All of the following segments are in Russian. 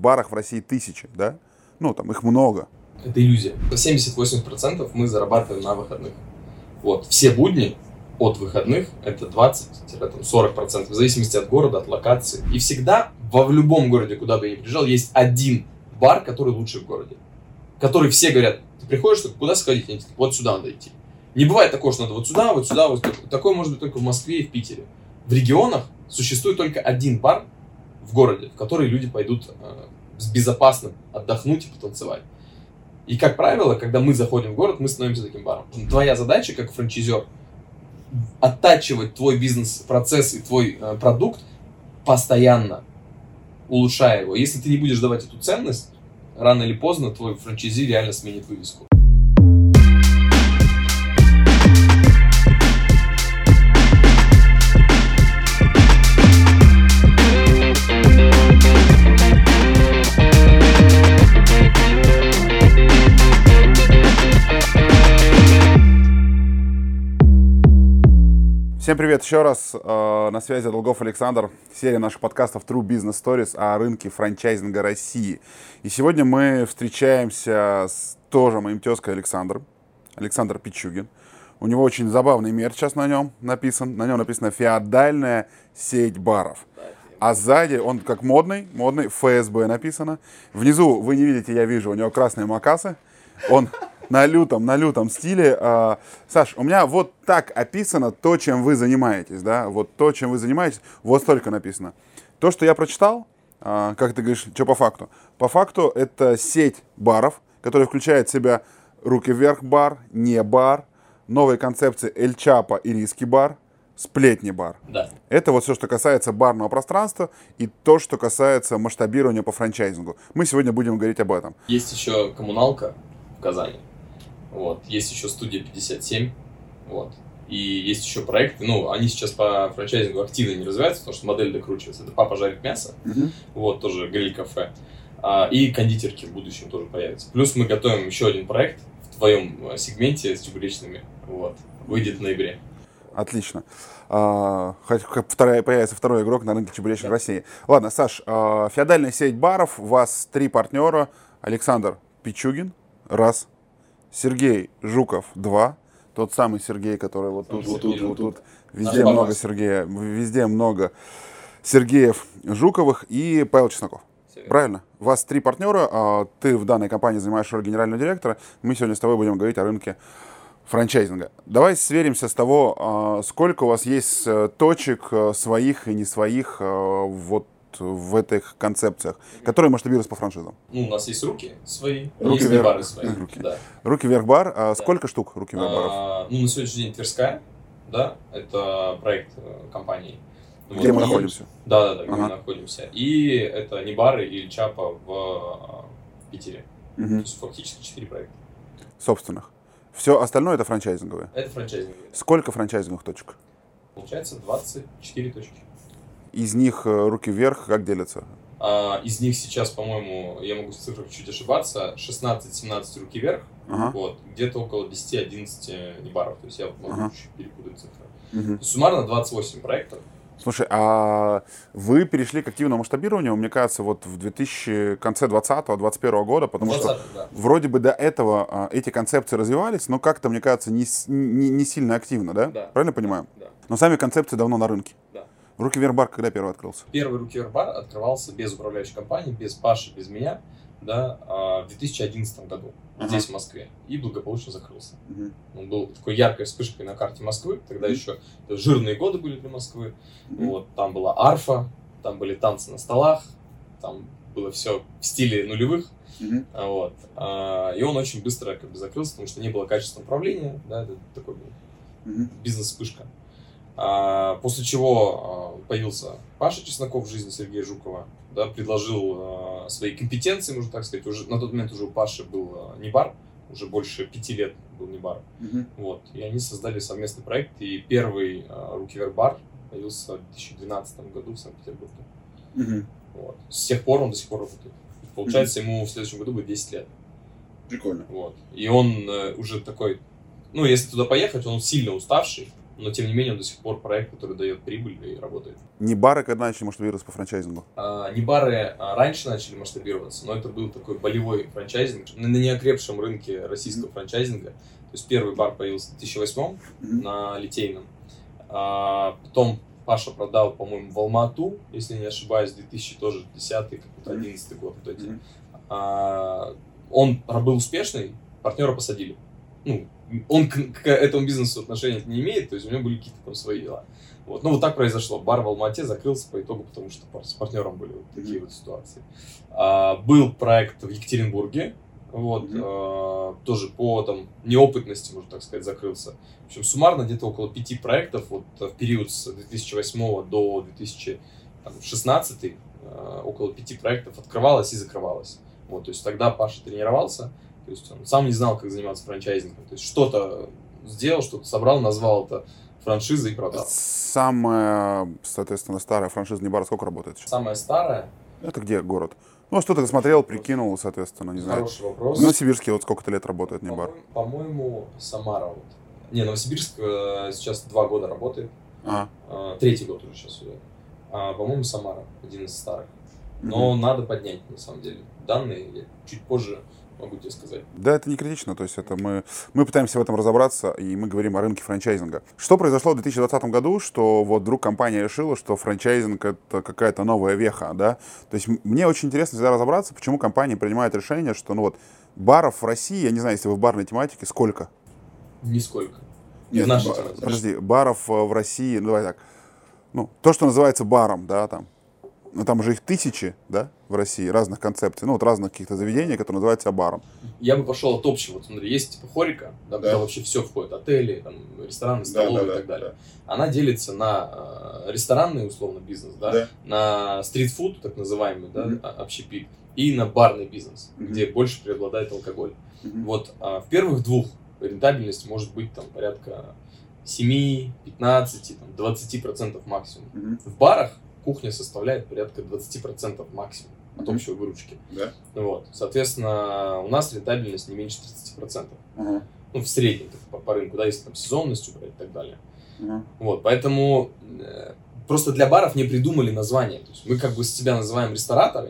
барах в России тысячи, да? Ну, там их много. Это иллюзия. 70-80% мы зарабатываем на выходных. Вот. Все будни от выходных это 20-40%, в зависимости от города, от локации. И всегда во в любом городе, куда бы я ни приезжал, есть один бар, который лучший в городе. Который все говорят, ты приходишь, куда сходить? Они вот сюда надо идти. Не бывает такого, что надо вот сюда, вот сюда, вот такое может быть только в Москве и в Питере. В регионах существует только один бар в городе, в который люди пойдут э, с безопасным отдохнуть и потанцевать. И, как правило, когда мы заходим в город, мы становимся таким баром. Твоя задача, как франчайзер, оттачивать твой бизнес-процесс и твой э, продукт постоянно, улучшая его. Если ты не будешь давать эту ценность, рано или поздно твой франчайзи реально сменит вывеску. Всем привет еще раз. Э, на связи Долгов Александр. Серия наших подкастов True Business Stories о рынке франчайзинга России. И сегодня мы встречаемся с тоже моим тезкой Александром. Александр Пичугин. У него очень забавный мерч сейчас на нем написан. На нем написано «Феодальная сеть баров». А сзади он как модный, модный, ФСБ написано. Внизу, вы не видите, я вижу, у него красные макасы. Он на лютом, на лютом стиле. А, Саш, у меня вот так описано то, чем вы занимаетесь, да, вот то, чем вы занимаетесь, вот столько написано. То, что я прочитал, а, как ты говоришь, что по факту? По факту это сеть баров, которая включает в себя руки вверх бар, не бар, новые концепции Эль Чапа и Риски бар, сплетни бар. Да. Это вот все, что касается барного пространства и то, что касается масштабирования по франчайзингу. Мы сегодня будем говорить об этом. Есть еще коммуналка в Казани. Вот. Есть еще студия 57. Вот. И есть еще проекты, ну, они сейчас по франчайзингу активно не развиваются, потому что модель докручивается. Это папа жарит мясо, Мгм. вот, тоже гриль-кафе. А, и кондитерки в будущем тоже появятся. Плюс мы готовим еще один проект в твоем э, сегменте с чебуречными. Вот. Выйдет в ноябре. Отлично. А, вторая, появится второй игрок на рынке чебуречных Да. России. Ладно, Саш, а, феодальная сеть баров, у вас три партнера. Александр Пичугин, раз. Сергей Жуков, два. Тот самый Сергей, который вот тут, вот тут, вот тут. Везде Наш много. Сергея, везде много Сергеев Жуковых и Павел Чесноков. Правильно. У вас три партнера, а ты в данной компании занимаешь роль генерального директора. Мы сегодня с тобой будем говорить о рынке франчайзинга. Давай сверимся с того, а, сколько у вас есть э, точек э, своих и не своих э, вот в этих концепциях, которые масштабируются по франшизам. Ну, у нас есть руки свои, Руки есть вверх. бары свои. Руки. Да. Руки вверх бар. А сколько штук руки вверх баров? А, ну, на сегодняшний день Тверская, да, это проект э, компании. Где вот, мы и- находимся? Да, да, да, где Ага. мы находимся. И это не бары или Чапа в, э, Питере. То Мгм. есть фактически четыре проекта. Собственных. Все остальное это франчайзинговые. Это франчайзинг. Сколько франчайзинговых точек? Получается 24 точки. Из них э, руки вверх как делятся? А, из них сейчас, по-моему, я могу с цифрами чуть ошибаться, 16-17 руки вверх, Ага. вот, где-то около 10-11 небаров, то есть я могу Ага. чуть перепутать цифры. Мгм. Суммарно 28 проектов. Слушай, а вы перешли к активному масштабированию, мне кажется, вот в 2000, конце 20-21 года, потому что 20, да. вроде бы до этого а, эти концепции развивались, но как-то, мне кажется, не, не, не сильно активно, да? Да. Правильно понимаю? Да. Но сами концепции давно на рынке. Да. Руки вверх бар когда первый открылся? Первый руки бар открывался без управляющей компании, без Паши, без меня, да, а, в 2011 году, Ага. здесь, в Москве, и благополучно закрылся. Мгм. Он был такой яркой вспышкой на карте Москвы, тогда Мгм. еще жирные годы были для Москвы, Мгм. вот, там была арфа, там были танцы на столах, там было все в стиле нулевых, а, вот, А, и он очень быстро как бы закрылся, потому что не было качественного управления, да, это такой был Мгм. бизнес-вспышка. А, после чего а, появился Паша Чесноков в жизни Сергея Жукова, да, предложил а, свои компетенции, можно так сказать. Уже, на тот момент уже у Паши был не бар, уже больше пяти лет был не бар. Мгм. Вот. И они создали совместный проект, и первый Руки Вверх бар появился в 2012 году в Санкт-Петербурге. Мгм. Вот. С тех пор он до сих пор работает. Получается, ему в следующем году будет 10 лет. Прикольно. Вот. И он э, уже такой, ну, если туда поехать, он сильно уставший, но тем не менее он до сих пор проект, который дает прибыль и работает. Не бары когда начали масштабироваться по франчайзингу? А, не бары а раньше начали масштабироваться, но это был такой болевой франчайзинг на неокрепшем рынке российского франчайзинга. То есть первый бар появился в 2008 на Литейном. А, потом Паша продал, по-моему, в Алмату, если не ошибаюсь, 2010 какой-то 11 год. Вот эти. А, он был успешный, партнера посадили. Ну, он к, к этому бизнесу отношения не имеет, то есть у него были какие-то там свои дела. Вот. Ну, вот так произошло. Бар в Алмате закрылся по итогу, потому что с партнером были вот такие вот ситуации. А, был проект в Екатеринбурге, вот, mm-hmm. а, тоже по там неопытности, можно так сказать, закрылся. В общем, суммарно где-то около пяти проектов вот в период с 2008 до 2016 а, около пяти проектов открывалось и закрывалось. Вот, то есть тогда Паша тренировался, то есть он сам не знал, как заниматься франчайзингом. То есть что-то сделал, что-то собрал, назвал это франшизой и продал. Самая, соответственно, старая франшиза Небара сколько работает сейчас? Самая старая? Это где город? Ну, что ты смотрел, прикинул, соответственно, не знаю. Хороший вопрос. Новосибирске вот сколько-то лет работает Небар? По-моему, Самара вот. Не, Новосибирск э, сейчас два года работает. А. Э, третий год уже сейчас идет. А, по-моему, Самара, один из старых. Но mm-hmm. надо поднять, на самом деле, данные. Я чуть позже могу тебе сказать. Да, это не критично, то есть это мы, мы пытаемся в этом разобраться, и мы говорим о рынке франчайзинга. Что произошло в 2020 году, что вот вдруг компания решила, что франчайзинг это какая-то новая веха, да? То есть мне очень интересно всегда разобраться, почему компания принимает решение, что, ну вот, баров в России, я не знаю, если вы в барной тематике, сколько? Нисколько. Нет, в нашей ба- подожди, баров э, в России, ну давай так, ну, то, что называется баром, да, там, ну, там уже их тысячи, да, в России, разных концепций, ну, вот разных каких-то заведений, которые называются баром. Я бы пошел от общего. Вот смотри, есть типа хорика, да, да. куда вообще все входит, отели, там, рестораны, столовые да, да, и так да, далее. Да. Она делится на э, ресторанный, условно, бизнес, да, да. на стритфуд, так называемый, да, mm-hmm. общепит, и на барный бизнес, mm-hmm. где больше преобладает алкоголь. Mm-hmm. Вот а, в первых двух рентабельность может быть там порядка 7, 15, там, 20% максимум. Mm-hmm. В барах кухня составляет порядка 20% максимум от общей выручки. Да. Вот. Соответственно, у нас рентабельность не меньше 30%. Uh-huh. Ну, в среднем по, по рынку, да, если там сезонность убрать и так далее. Uh-huh. Вот, поэтому э, просто для баров не придумали название. То есть мы как бы себя называем рестораторы,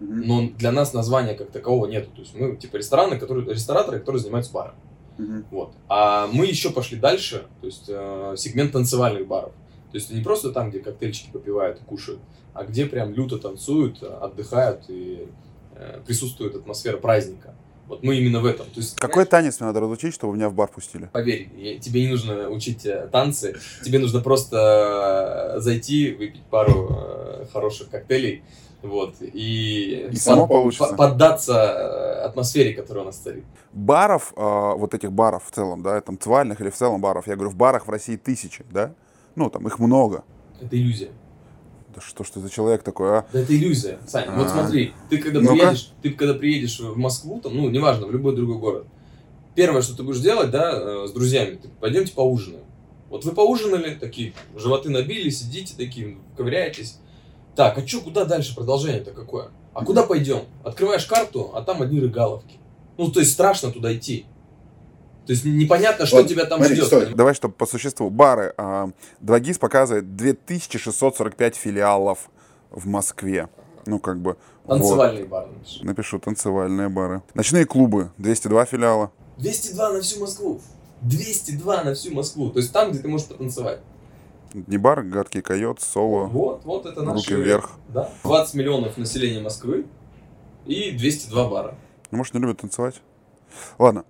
uh-huh. но для нас названия как такового нету. То есть мы типа рестораны, которые, рестораторы, которые занимаются баром. Uh-huh. Вот. А мы еще пошли дальше, то есть э, сегмент танцевальных баров. То есть не просто там, где коктейльчики попивают и кушают, а где прям люто танцуют, отдыхают и э, присутствует атмосфера праздника. Вот мы именно в этом. То есть, Какой знаешь, танец мне надо разучить, чтобы меня в бар пустили? Поверь, я, тебе не нужно учить э, танцы, тебе нужно просто э, зайти, выпить пару э, хороших коктейлей, вот, и, и само под, получится. поддаться э, атмосфере, которая у нас царит. Баров, э, вот этих баров в целом, да, танцевальных или в целом баров, я говорю, в барах в России тысячи, да? Ну, там их много. Это иллюзия. Да что ж ты за человек такой, а? Да это иллюзия, Саня. Вот смотри, ты когда ну приедешь, ты когда приедешь в Москву, там, ну, неважно, в любой другой город, первое, что ты будешь делать, да, э, с друзьями, ты пойдемте поужинаем. Вот вы поужинали, такие, животы набили, сидите такие, ковыряетесь. Так, а что, куда дальше продолжение-то какое? А куда пойдем? Открываешь карту, а там одни рыгаловки. Ну, то есть страшно туда идти. То есть непонятно, что вот, тебя там смотри, ждет. Стой. Давай, чтобы по существу. Бары. А, 2GIS показывает 2645 филиалов в Москве. Ну, как бы... Танцевальные вот. бары напишу. Напишу, танцевальные бары. Ночные клубы. 202 филиала. 202 на всю Москву. 202 на всю Москву. То есть там, где ты можешь потанцевать. Не бар, гадкий койот, соло. Вот, вот это наши... Руки вверх. Да. 20 миллионов населения Москвы и 202 бара. Ну, может, не любят танцевать? Ладно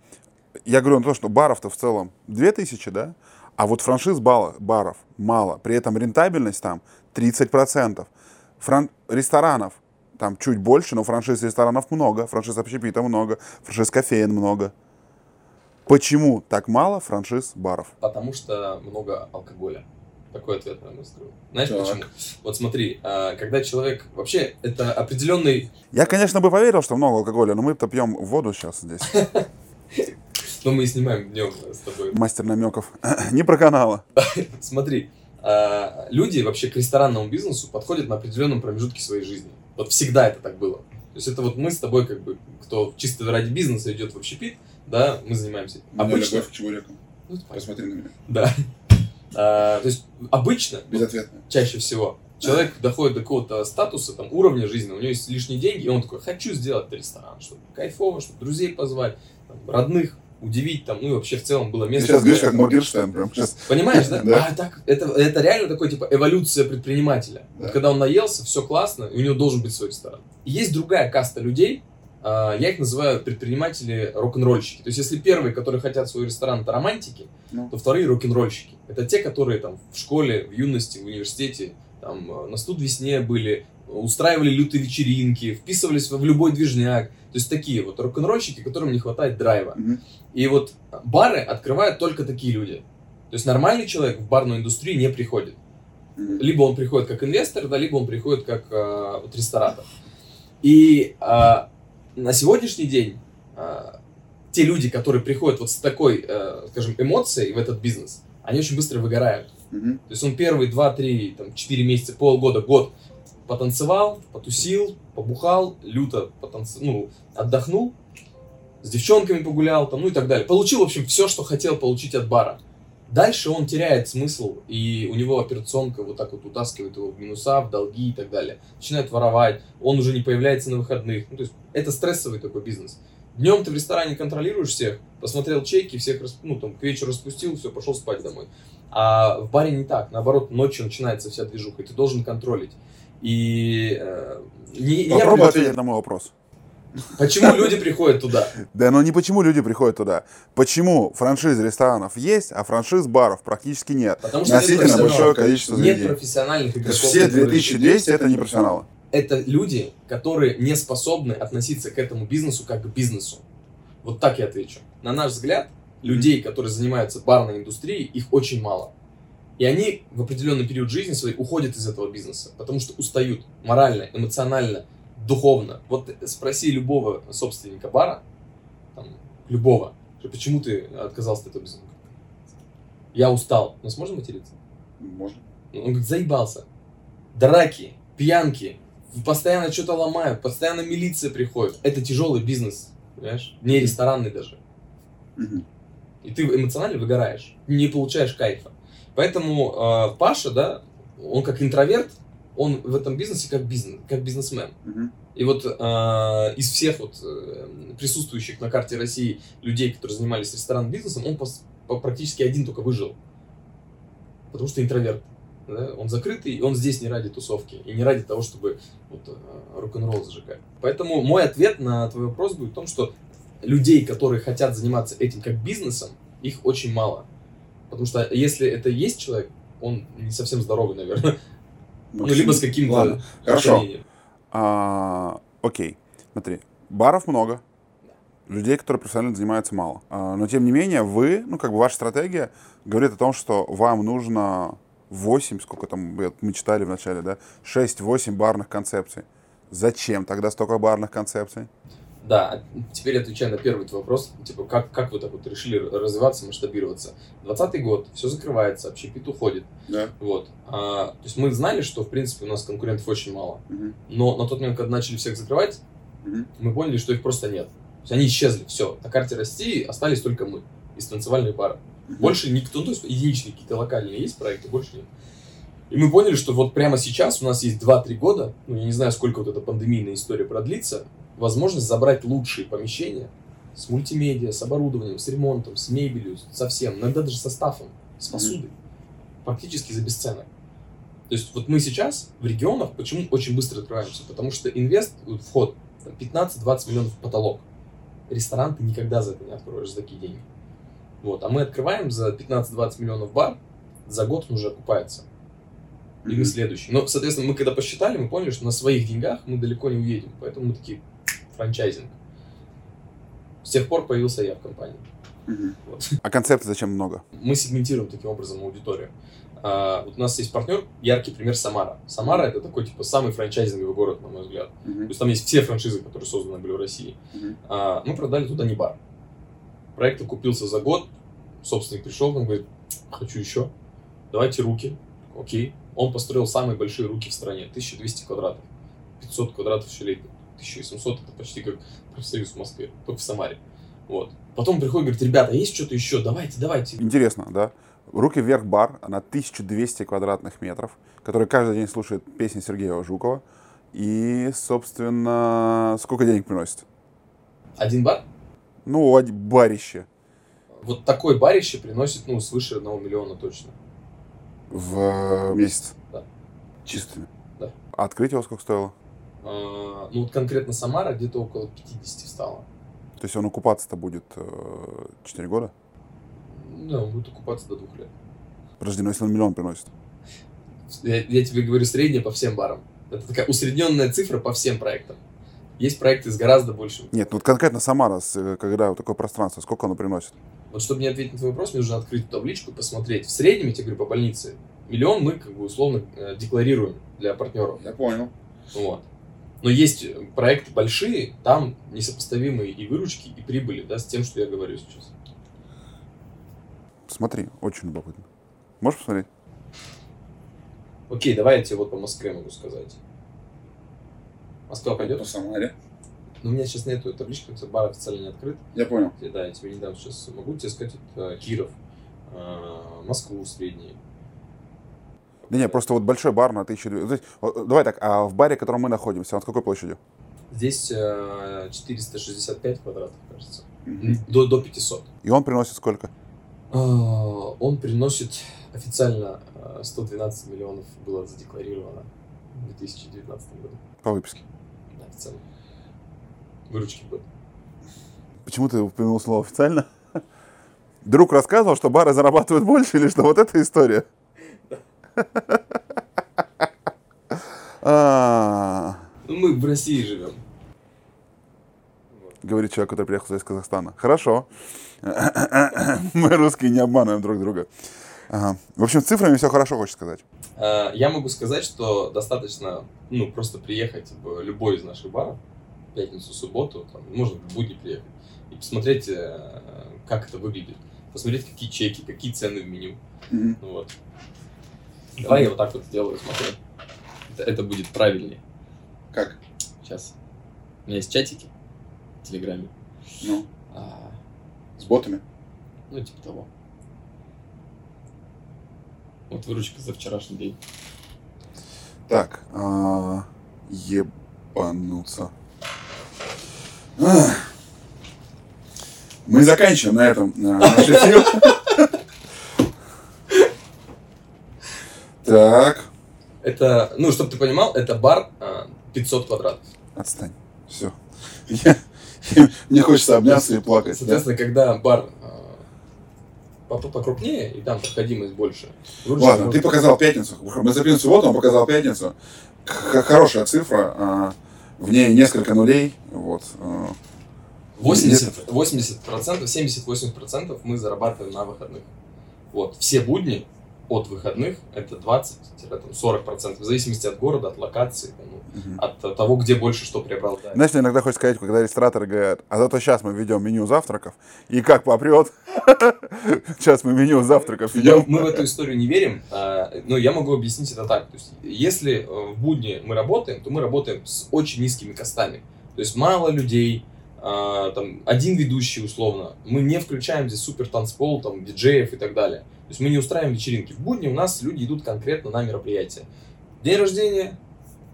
я говорю на то, что баров-то в целом 2000, да? А вот франшиз баров мало. При этом рентабельность там 30%. Фран... Ресторанов там чуть больше, но франшиз ресторанов много, франшиз общепита много, франшиз кофеин много. Почему так мало франшиз баров? Потому что много алкоголя. Такой ответ, наверное, скажу. Знаешь так. почему? Вот смотри, а, когда человек... Вообще, это определенный... Я, конечно, бы поверил, что много алкоголя, но мы-то пьем воду сейчас здесь. Но мы снимаем днем с тобой. Мастер намеков. Не про канала. Смотри, а, люди вообще к ресторанному бизнесу подходят на определенном промежутке своей жизни. Вот всегда это так было. То есть это вот мы с тобой, как бы, кто чисто ради бизнеса идет в общепит, да, мы занимаемся. Обычно... любовь к чебурекам. Ну, Посмотри на меня. Да. А, то есть обычно, Безответно. чаще всего, человек доходит до какого-то статуса, там, уровня жизни, у него есть лишние деньги, и он такой, хочу сделать ресторан, чтобы кайфово, чтобы друзей позвать, там, родных удивить, там, ну и вообще в целом было Ты место. сейчас говоришь, как Моргенштерн, прям сейчас. Понимаешь, да? Да. А так, это, это реально такой, типа, эволюция предпринимателя. Да. Вот когда он наелся, все классно, и у него должен быть свой ресторан. И есть другая каста людей, а, я их называю предприниматели рок-н-ролльщики. То есть, если первые, которые хотят свой ресторан, это романтики, Ну. то вторые рок-н-ролльщики. Это те, которые там в школе, в юности, в университете, там, э, на студ весне были, устраивали лютые вечеринки, вписывались в любой движняк. То есть, такие вот рок-н-ролльщики, которым не хватает драйва. Мгм. И вот бары открывают только такие люди. То есть нормальный человек в барную индустрию не приходит. Мгм. Либо он приходит как инвестор, да, либо он приходит как э, вот ресторатор. И э, на сегодняшний день э, те люди, которые приходят вот с такой, э, скажем, эмоцией в этот бизнес, они очень быстро выгорают. Мгм. То есть он первые 2, 3, там, 4 месяца, полгода, год потанцевал, потусил, побухал, люто потанц... ну, отдохнул, с девчонками погулял, там, ну и так далее. Получил, в общем, все, что хотел получить от бара. Дальше он теряет смысл, и у него операционка вот так вот утаскивает его в минуса, в долги и так далее. Начинает воровать, он уже не появляется на выходных. Ну, то есть это стрессовый такой бизнес. Днем ты в ресторане контролируешь всех, посмотрел чеки, всех, ну, там, к вечеру распустил, все, пошел спать домой. А в баре не так, наоборот, ночью начинается вся движуха, и ты должен контролить. И э, не- я Попробуй прям- ответить на мой вопрос. почему люди приходят туда? Да, но не почему люди приходят туда. Почему франшиз ресторанов есть, а франшиз баров практически нет. Потому что нет Относительно большое количество Нет заведений. профессиональных То игроков. все которые- 2200 это не профессионалы. это люди, которые не способны относиться к этому бизнесу как к бизнесу. Вот так я отвечу. На наш взгляд, людей, которые занимаются барной индустрией, их очень мало. И они в определенный период жизни своей уходят из этого бизнеса, потому что устают морально, эмоционально, духовно. Вот спроси любого собственника бара, там, любого, что почему ты отказался от этого бизнеса? Я устал. У нас можно материться? Можно. Он говорит, заебался. Драки, пьянки, постоянно что-то ломают, постоянно милиция приходит. Это тяжелый бизнес, понимаешь? Не ресторанный даже. И ты эмоционально выгораешь, не получаешь кайфа. Поэтому э, Паша, да, он как интроверт, он в этом бизнесе как бизнес, как бизнесмен. Мгм. И вот э, из всех вот э, присутствующих на карте России людей, которые занимались ресторанным бизнесом, он пос- по- практически один только выжил. Потому что интроверт. да, Он закрытый, и он здесь не ради тусовки, и не ради того, чтобы вот, э, рок-н-ролл зажигать. Поэтому мой ответ на твой вопрос будет в том, что людей, которые хотят заниматься этим как бизнесом, их очень мало. Потому что если это есть человек, он не совсем здоровый, наверное. Ну, либо с каким-то хорошо. А, окей, смотри, баров много, людей, которые профессионально занимаются, мало. А, но тем не менее, вы, ну как бы ваша стратегия говорит о том, что вам нужно 8, сколько там мы читали в начале, да, 6-8 барных концепций. Зачем тогда столько барных концепций? Да, теперь отвечая на первый твой вопрос, типа, как, как вы так вот решили развиваться, масштабироваться? 20 год, все закрывается, общепит уходит, Да. вот. А, то есть мы знали, что, в принципе, у нас конкурентов очень мало, Мгм. но на тот момент, когда начали всех закрывать, Мгм. мы поняли, что их просто нет. То есть они исчезли, все. На карте России остались только мы из танцевальной пары. Больше никто, ну, то есть единичные какие-то локальные есть проекты, больше нет. И мы поняли, что вот прямо сейчас у нас есть 2-3 года, ну, я не знаю, сколько вот эта пандемийная история продлится, возможность забрать лучшие помещения с мультимедиа, с оборудованием, с ремонтом, с мебелью, со всем, иногда даже со стафом, с посудой, практически за бесценок. То есть вот мы сейчас в регионах почему очень быстро открываемся? Потому что инвест, вход, там, 15-20 миллионов потолок. Ресторан ты никогда за это не откроешь, за такие деньги. Вот, а мы открываем за 15-20 миллионов бар, за год он уже окупается. И мы следующий. Но, соответственно, мы когда посчитали, мы поняли, что на своих деньгах мы далеко не уедем. Поэтому мы такие, франчайзинг. С тех пор появился я в компании. Вот. А концепций зачем много? Мы сегментируем таким образом аудиторию. А, вот у нас есть партнер, яркий пример Самара. Самара это такой, типа, самый франчайзинговый город, на мой взгляд. То Мгм. есть там есть все франшизы, которые созданы были в России. Мгм. А, мы продали туда не бар. Проект окупился за год. Собственник пришел, он говорит, хочу еще. Давайте руки. Окей. Он построил самые большие руки в стране. 1200 квадратов. 500 квадратов щелей. 1700 это почти как профсоюз в Москве, только в Самаре. Вот. Потом приходит, говорит, ребята, есть что-то еще? Давайте, давайте. Интересно, да? Руки вверх бар на 1200 квадратных метров, который каждый день слушает песни Сергея Жукова. И, собственно, сколько денег приносит? Один бар? Ну, барище. Вот такой барище приносит, ну, свыше одного миллиона точно. В месяц? Да. Чистыми? Да. А открыть его сколько стоило? А, ну, вот конкретно Самара где-то около 50 стало. То есть он окупаться-то будет 4 года? Да, он будет окупаться до двух лет. Подожди, но если он миллион приносит? Я, я тебе говорю среднее по всем барам. Это такая усредненная цифра по всем проектам. Есть проекты с гораздо большим. Нет, ну вот конкретно Самара, э, когда вот такое пространство, сколько оно приносит? Вот чтобы не ответить на твой вопрос, мне нужно открыть эту табличку и посмотреть. В среднем, я тебе говорю, по больнице, миллион мы как бы условно э, декларируем для партнеров. Я понял. Вот. Но есть э, проекты большие, там несопоставимые и выручки, и прибыли, да, с тем, что я говорю сейчас. Смотри, очень любопытно. Можешь посмотреть? Окей, давай я тебе вот по Москве могу сказать. Москва пойдет? Самаре. Но у меня сейчас нету таблички, потому что бар официально не открыт. Я понял. Да, я тебе не дам сейчас. Могу тебе сказать, это Киров, э, Москву средний. Да нет, просто вот большой бар на 1200. То есть, вот, Давай так, а в баре, в котором мы находимся, он с какой площадью? Здесь э, 465 квадратов, кажется. До, до 500. И он приносит сколько? А, Он приносит официально э, 112 миллионов было задекларировано в 2019 году. По выписке. Да, официально. Выручки год. Почему ты упомянул слово официально? Друг рассказывал, что бары зарабатывают больше или что? Вот эта история. А, Ну, мы в России живем. Говорит человек, который приехал из Казахстана. Хорошо. Мы русские не обманываем друг друга. Ага. В общем, с цифрами все хорошо, хочешь сказать. А, Я могу сказать, что достаточно, ну, просто приехать в любой из наших баров, пятницу, субботу, там, можно в будни приехать, и посмотреть, э, как это выглядит. Посмотреть, какие чеки, какие цены в меню. Ну, вот. Давай я вот так вот сделаю, смотри. Это, это будет правильнее. Как? Сейчас. У меня есть чатики в Телеграме. Ну, А, с ботами. ну, типа того. Вот выручка за вчерашний день. Так, а, ебануться. Ах. Мы заканчиваем на этом а, наш эфир. Так, Это, ну, чтобы ты понимал, это бар а, 500 квадратов. отстань. Все. Мне хочется обняться и плакать. да. Соответственно, когда бар а, по- по- покрупнее, и там проходимость больше. Ладно, может- ты показал пятницу. Мы записываем субботу, он показал пятницу. Хорошая цифра. а, В ней несколько нулей. Вот. а. 80, 80%, 70-80% мы зарабатываем на выходных. Вот. Все будни от выходных это 20-40%, в зависимости от города, от локации, ну, Мгм. от того, где больше что преобладает. Знаешь, мне иногда хочется сказать, когда рестораторы говорят, а зато сейчас мы ведем меню завтраков, и как попрет, сейчас мы меню завтраков ведем. мы в эту историю не верим, а, но я могу объяснить это так. То есть, если э, в будни мы работаем, то мы работаем с очень низкими костами. То есть мало людей, а, там, один ведущий условно. Мы не включаем здесь супер танцпол, там, диджеев и так далее. То есть мы не устраиваем вечеринки. В будни у нас люди идут конкретно на мероприятие. День рождения,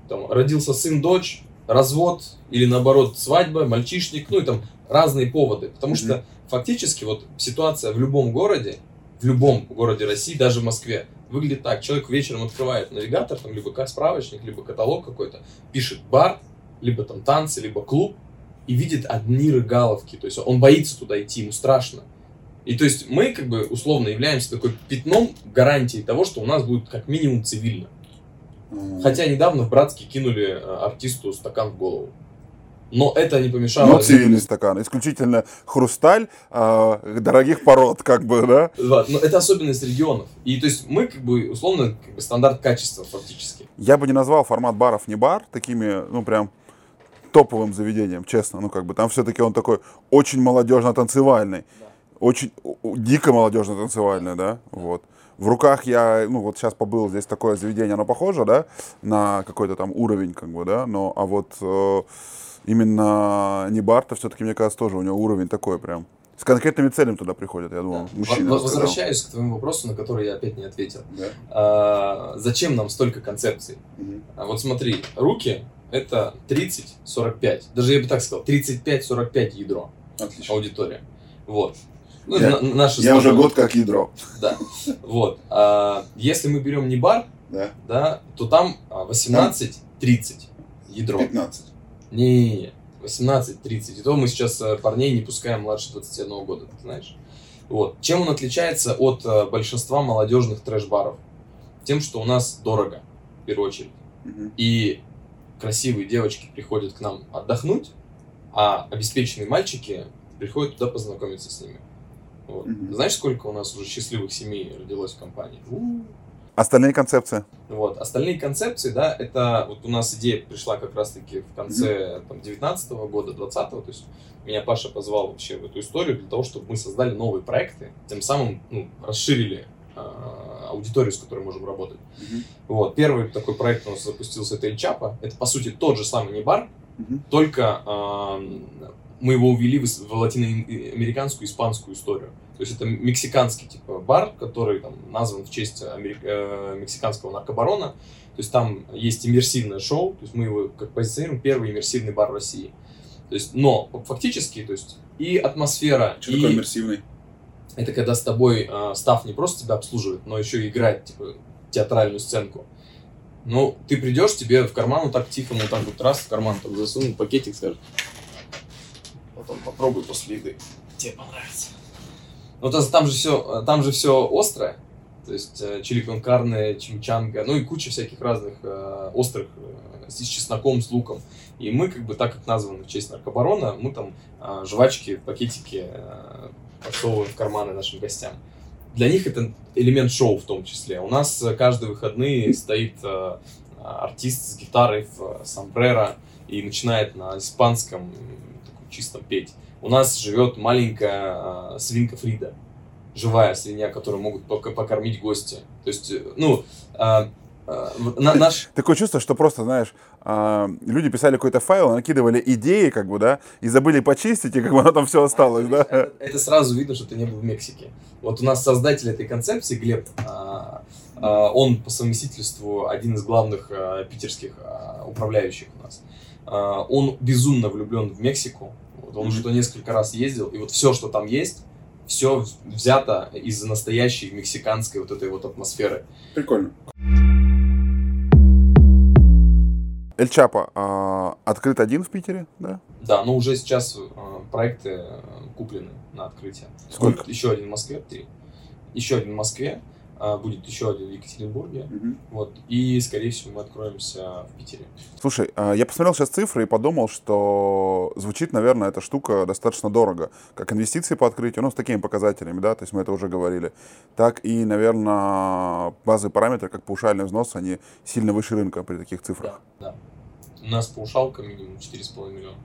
там, родился сын, дочь, развод или наоборот свадьба, мальчишник, ну и там разные поводы. Потому что фактически вот ситуация в любом городе, в любом городе России, даже в Москве, выглядит так. Человек вечером открывает навигатор, там, либо справочник, либо каталог какой-то, пишет бар, либо там танцы, либо клуб, и видит одни рыгаловки. То есть он боится туда идти, ему страшно. И то есть мы как бы условно являемся такой пятном гарантии того, что у нас будет как минимум цивильно. Хотя недавно в Братске кинули э, артисту стакан в голову. Но это не помешало... Ну, цивильный стакан. Исключительно хрусталь а, дорогих пород, как бы, да? Вот, но это особенность регионов. И то есть мы как бы условно как бы стандарт качества фактически. Я бы не назвал формат баров не бар такими, ну, прям топовым заведением, честно. Ну, как бы там все-таки он такой очень молодежно-танцевальный. Очень дико молодежно-танцевальный, да? Вот. В руках я, ну, вот сейчас побыл здесь такое заведение, оно похоже, да, на какой-то там уровень, как бы, да, но, а вот э, именно не бар-то все-таки, мне кажется, тоже у него уровень такой прям, С конкретными целями туда приходят, я думаю, Да. мужчины. Возвращаюсь к твоему вопросу, на который я опять не ответил. Да. А, зачем нам столько концепций? Мгм. А вот смотри, руки это 30-45. Даже я бы так сказал, 35-45 ядро Отлично. аудитория. Вот. Ну, Я- на- наши Я уже год как ядро. Да. Вот. А, если мы берем не бар, Да. да, то там а, 18-30 ядро. 15. Не, 18-30. И то мы сейчас э, парней не пускаем младше 21 года, ты знаешь. Вот. Чем он отличается от э, большинства молодежных трэш-баров? Тем, что у нас дорого, в первую очередь. Мгм. И красивые девочки приходят к нам отдохнуть, а обеспеченные мальчики приходят туда познакомиться с ними. Вот. Мгм. Знаешь, сколько у нас уже счастливых семей родилось в компании? Остальные концепции. Вот. Остальные концепции, да, это вот у нас идея пришла как раз-таки в конце там, 19 года, 20 то есть меня Паша позвал вообще в эту историю для того, чтобы мы создали новые проекты, тем самым ну, расширили а, аудиторию, с которой можем работать. Мгм. Вот. Первый такой проект у нас запустился, это Эльчапа. Это, по сути, тот же самый Небар, Мгм. только ам, мы его увели в, в латиноамериканскую, испанскую историю. То есть это мексиканский типа бар, который там, назван в честь америк- э, мексиканского наркобарона. То есть там есть иммерсивное шоу, то есть мы его как позиционируем первый иммерсивный бар в России. То есть, но фактически, то есть и атмосфера, Что и такое иммерсивный? это когда с тобой э, став не просто тебя обслуживает, но еще и играет типа театральную сценку. Ну, ты придешь, тебе в карман вот так тихо, вот так вот раз в карман так засунул пакетик, скажет. Потом попробуй после еды. Тебе понравится. Ну, то есть там же все, там же все острое. То есть э, чили кон карне, чимчанга, ну и куча всяких разных э, острых э, с чесноком, с луком. И мы, как бы, так как названы в честь наркобарона, мы там э, жвачки в пакетике э, подсовываем в карманы нашим гостям. Для них это элемент шоу в том числе. У нас э, каждые выходные стоит э, артист с гитарой в э, сомбреро и начинает на испанском чистом петь. У нас живет маленькая э, свинка Фрида, живая свинья, которую могут покормить гости. То есть, э, ну, э, э, на- наш Такое чувство, что просто, знаешь, а, люди писали какой-то файл, накидывали идеи, как бы, да, и забыли почистить, и как бы оно там все осталось, да. Это, это сразу видно, что ты не был в Мексике. Вот у нас создатель этой концепции, Глеб, а, а, он по совместительству один из главных а, питерских а, управляющих у нас. А, Он безумно влюблен в Мексику. Вот он уже туда несколько раз ездил, и вот все, что там есть, все взято из настоящей мексиканской вот этой вот атмосферы. Прикольно. Эль Чапо а, открыт один в Питере, да? Да, но уже сейчас а, проекты а, куплены на открытие. Сколько? Будет еще один в Москве, три. Еще один в Москве, будет еще один в Екатеринбурге. Вот. И, скорее всего, мы откроемся в Питере. Слушай, а, я посмотрел сейчас цифры и подумал, что звучит, наверное, эта штука достаточно дорого. Как инвестиции по открытию, ну, с такими показателями, да, то есть мы это уже говорили. Так и, наверное, базовые параметры, как паушальный взнос, они сильно выше рынка при таких цифрах. Да, да. У нас паушалка минимум 4,5 миллиона.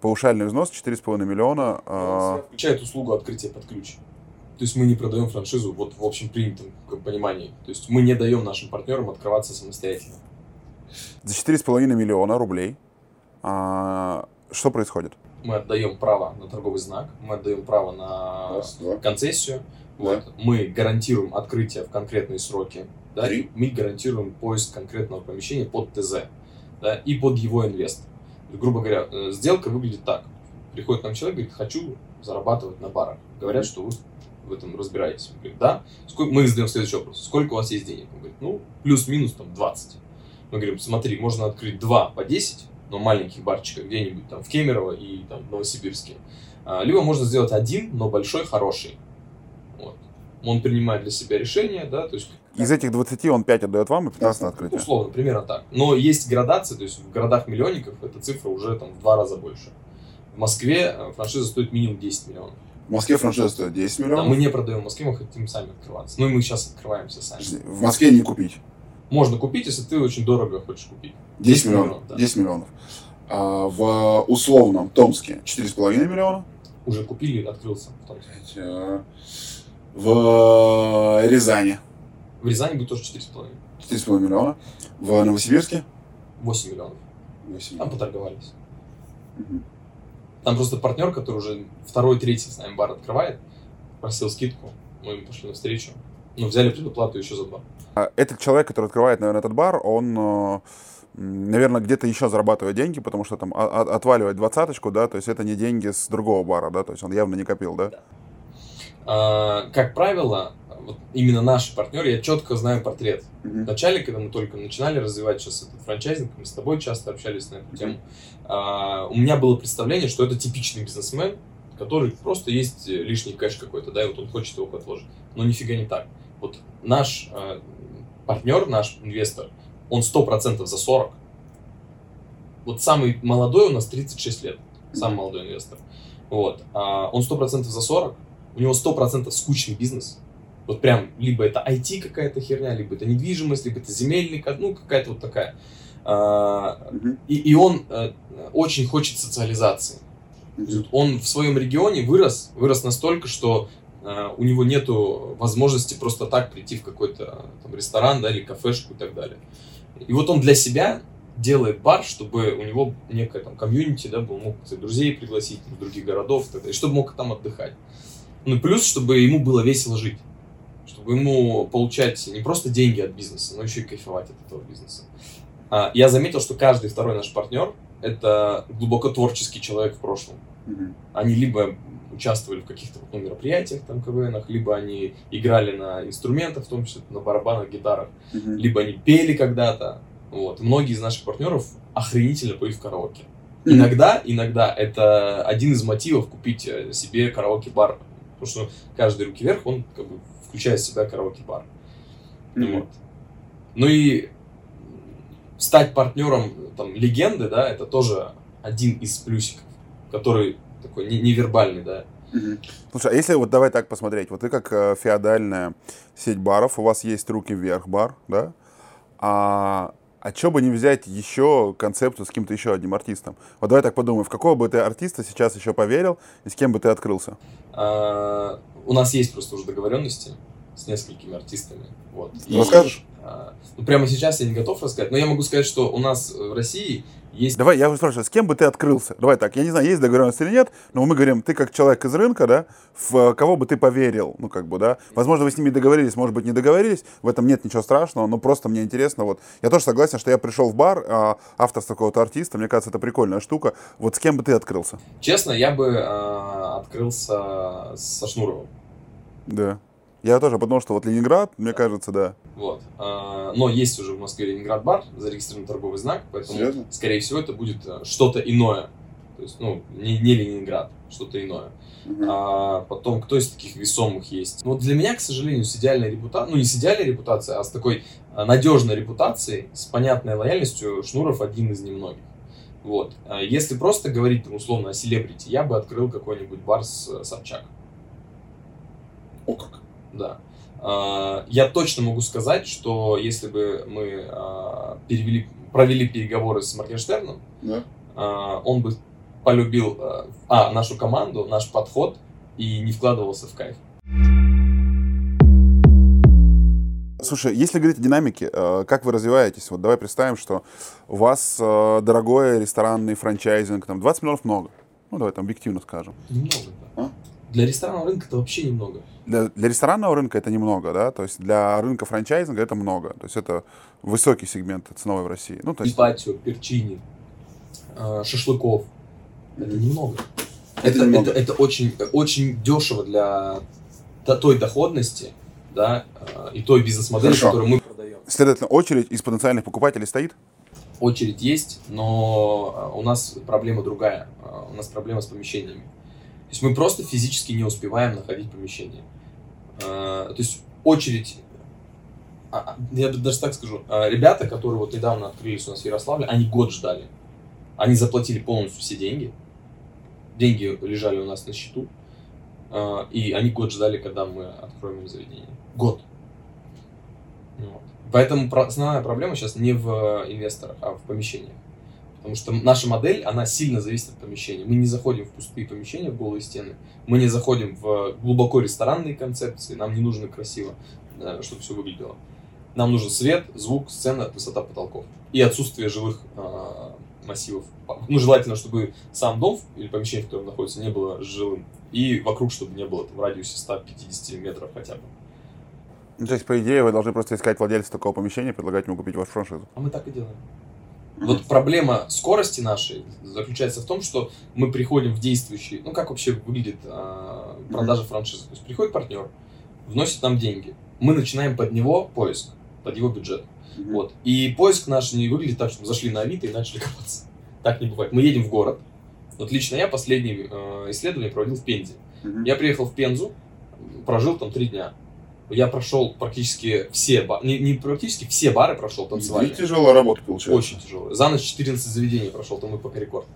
Паушальный взнос 4,5 миллиона. а, Включает услугу открытия под ключ. То есть мы не продаем франшизу вот в общем принятом понимании. То есть мы не даем нашим партнерам открываться самостоятельно. За 4,5 миллиона рублей. а, Что происходит? Мы отдаем право на торговый знак, мы отдаем право на два. концессию. Вот. Мы гарантируем открытие в конкретные сроки. Да, Три. и мы гарантируем поиск конкретного помещения под ТЗ да, и под его инвест. Грубо говоря, э, сделка выглядит так. Приходит к нам человек, говорит, хочу зарабатывать на барах. Говорят, что вы в этом разбираетесь. Мы говорим, да. Сколько... Мы задаем следующий вопрос. Сколько у вас есть денег? Он говорит, ну, плюс-минус там 20. Мы говорим, смотри, можно открыть 2 по 10, но маленьких барчиков где-нибудь там в Кемерово и там в Новосибирске. А, Либо можно сделать один, но большой, хороший. Вот. Он принимает для себя решение, да, то есть Из этих 20 он 5 отдает вам и 15 на открытие. условно, примерно так. Но есть градации, то есть в городах-миллионников эта цифра уже там в два раза больше. В Москве э, франшиза стоит минимум 10 миллионов. В Москве франшиза стоит 10 Да, миллионов. мы не продаем в Москве, мы хотим сами открываться. Ну и мы сейчас открываемся сами. В Москве не купить. Можно купить, если ты очень дорого хочешь купить. 10 10 миллионов. миллионов, да. 10 миллионов. А в условном Томске 4,5 миллиона. Уже купили, открылся. в том числе. А, В Рязани В Рязани будет тоже 4,5. 4,5 миллиона. В Новосибирске 8 миллионов. 8 Там поторговались. Мгм. Там просто партнер, который уже второй, третий с нами бар открывает, просил скидку, мы ему пошли навстречу. Ну, взяли предоплату еще за бар. А Этот человек, который открывает, наверное, этот бар, он, э, наверное, где-то еще зарабатывает деньги, потому что там о- о- отваливает двадцаточку, да, то есть это не деньги с другого бара, да, то есть он явно не копил, да? А, как правило, вот именно наши партнеры, я четко знаю портрет. Мгм. Вначале, когда мы только начинали развивать сейчас этот франчайзинг, мы с тобой часто общались на эту тему, а, у меня было представление, что это типичный бизнесмен, который просто есть лишний кэш какой-то, да, и вот он хочет его отложить. Но нифига не так. Вот наш э, партнер, наш инвестор, он 100% за 40. Вот самый молодой у нас 36 лет, самый молодой инвестор. Вот. А он 100% за 40, у него 100% скучный бизнес. Вот прям, либо это IT какая-то херня, либо это недвижимость, либо это земельный, ка- ну, какая-то вот такая. А, и, и он э, очень хочет социализации. Он в своем регионе вырос, вырос настолько, что э, у него нету возможности просто так прийти в какой-то там, ресторан, да, или кафешку и так далее. И вот он для себя делает бар, чтобы у него некое там комьюнити, да, был, мог кстати, друзей пригласить из других городов и так далее, чтобы мог там отдыхать. Ну и плюс, чтобы ему было весело жить. Чтобы ему получать не просто деньги от бизнеса, но еще и кайфовать от этого бизнеса. А, я заметил, что каждый второй наш партнер это глубоко творческий человек в прошлом. Они либо участвовали в каких-то ну, мероприятиях, там, КВНах, либо они играли на инструментах, в том числе на барабанах, гитарах, Мгм. либо они пели когда-то. Вот. Многие из наших партнеров охренительно поют в караоке. Мгм. Иногда, иногда это один из мотивов купить э, себе караоке-бар. Потому что каждый руки вверх, он как бы включает в себя караоке-бар. Мгм. Вот. Ну и стать партнером там, легенды, да, это тоже один из плюсиков, который такой не- невербальный, да. Мгм. Слушай, а если вот давай так посмотреть, вот вы как э, феодальная сеть баров, у вас есть руки вверх бар, да? А, а что бы не взять еще концепцию с каким-то еще одним артистом? Вот давай так подумай, в какого бы ты артиста сейчас еще поверил и с кем бы ты открылся? У нас есть просто уже договоренности с несколькими артистами. Вот. И, Расскажешь? а, ну, прямо сейчас я не готов рассказать, но я могу сказать, что у нас в России есть Давай, я спрашиваю, с кем бы ты открылся? Давай так, я не знаю, есть договоренность или нет, но мы говорим, ты как человек из рынка, да, в кого бы ты поверил, ну, как бы, да. Возможно, вы с ними договорились, может быть, не договорились, в этом нет ничего страшного, но просто мне интересно, вот, я тоже согласен, что я пришел в бар, а, авторство какого-то артиста, мне кажется, это прикольная штука, вот с кем бы ты открылся? Честно, я бы а, открылся со Шнуровым. Да. Я тоже, потому что вот Ленинград, мне кажется, да. Вот. А, но есть уже в Москве Ленинград бар, зарегистрирован торговый знак, поэтому, Серьезно? скорее всего, это будет э, что-то иное. То есть, ну, не, не Ленинград, что-то иное. А потом, кто из таких весомых есть? Ну, вот для меня, к сожалению, с идеальной репутацией, ну, не с идеальной репутацией, а с такой а, надежной репутацией, с понятной лояльностью, Шнуров один из немногих. Вот. А Если просто говорить, там, условно, о селебрити, я бы открыл какой-нибудь бар с э, Собчак. О, как. Да. А, Я точно могу сказать, что если бы мы а, перевели, провели переговоры с Моргенштерном, Да. а, он бы полюбил а, нашу команду, наш подход и не вкладывался в кайф. Слушай, если говорить о динамике, как вы развиваетесь? Вот давай представим, что у вас дорогой ресторанный франчайзинг, там 20 миллионов много. Ну, давай там объективно скажем. Немного. да. А? Для ресторанного рынка это вообще немного. Для, для ресторанного рынка это немного, да, то есть для рынка франчайзинга это много, то есть это высокий сегмент ценовой в России. Ну, то есть, Ипатио, перчини, а, шашлыков. Это немного. Это Это, немного. это, это очень, очень дешево для той доходности, да, а, и той бизнес-модели, Хорошо. которую мы продаем. следовательно, очередь из потенциальных покупателей стоит. Очередь есть, но у нас проблема другая. А, У нас проблема с помещениями. То есть мы просто физически не успеваем находить помещение. А, То есть очередь, а, а, я даже так скажу, ребята, которые вот недавно открылись у нас в Ярославле, они год ждали. Они заплатили полностью все деньги. Деньги лежали у нас на счету. И они год ждали, когда мы откроем им заведение. Год. Вот. Поэтому основная проблема сейчас не в э, инвесторах, а в помещениях. Потому что наша модель, она сильно зависит от помещения. Мы не заходим в пустые помещения, в голые стены. Мы не заходим в глубоко ресторанные концепции. Нам не нужно красиво, э, чтобы все выглядело. Нам нужен свет, звук, сцена, высота потолков. И отсутствие живых э, массивов. Ну, желательно, чтобы сам дом или помещение, в котором находится, не было жилым. И вокруг, чтобы не было там, в радиусе 150 метров хотя бы. Ну, то есть, по идее, вы должны просто искать владельца такого помещения, предлагать ему купить вашу франшизу. А мы так и делаем. Вот проблема скорости нашей заключается в том, что мы приходим в действующий, ну как вообще выглядит э, продажа франшизы. То есть приходит партнер, вносит нам деньги, мы начинаем под него поиск, под его бюджет. Вот. И поиск наш не выглядит так, что мы зашли на Авито и начали копаться. Так не бывает. Мы едем в город. Вот лично я последние э, исследования проводил в Пензе. Я приехал в Пензу, прожил там три дня. Я прошел практически все бары, не, не практически все бары прошел танцевальные. И тяжелая работа получается. Очень тяжело. За ночь 14 заведений прошел, там и пока рекорд.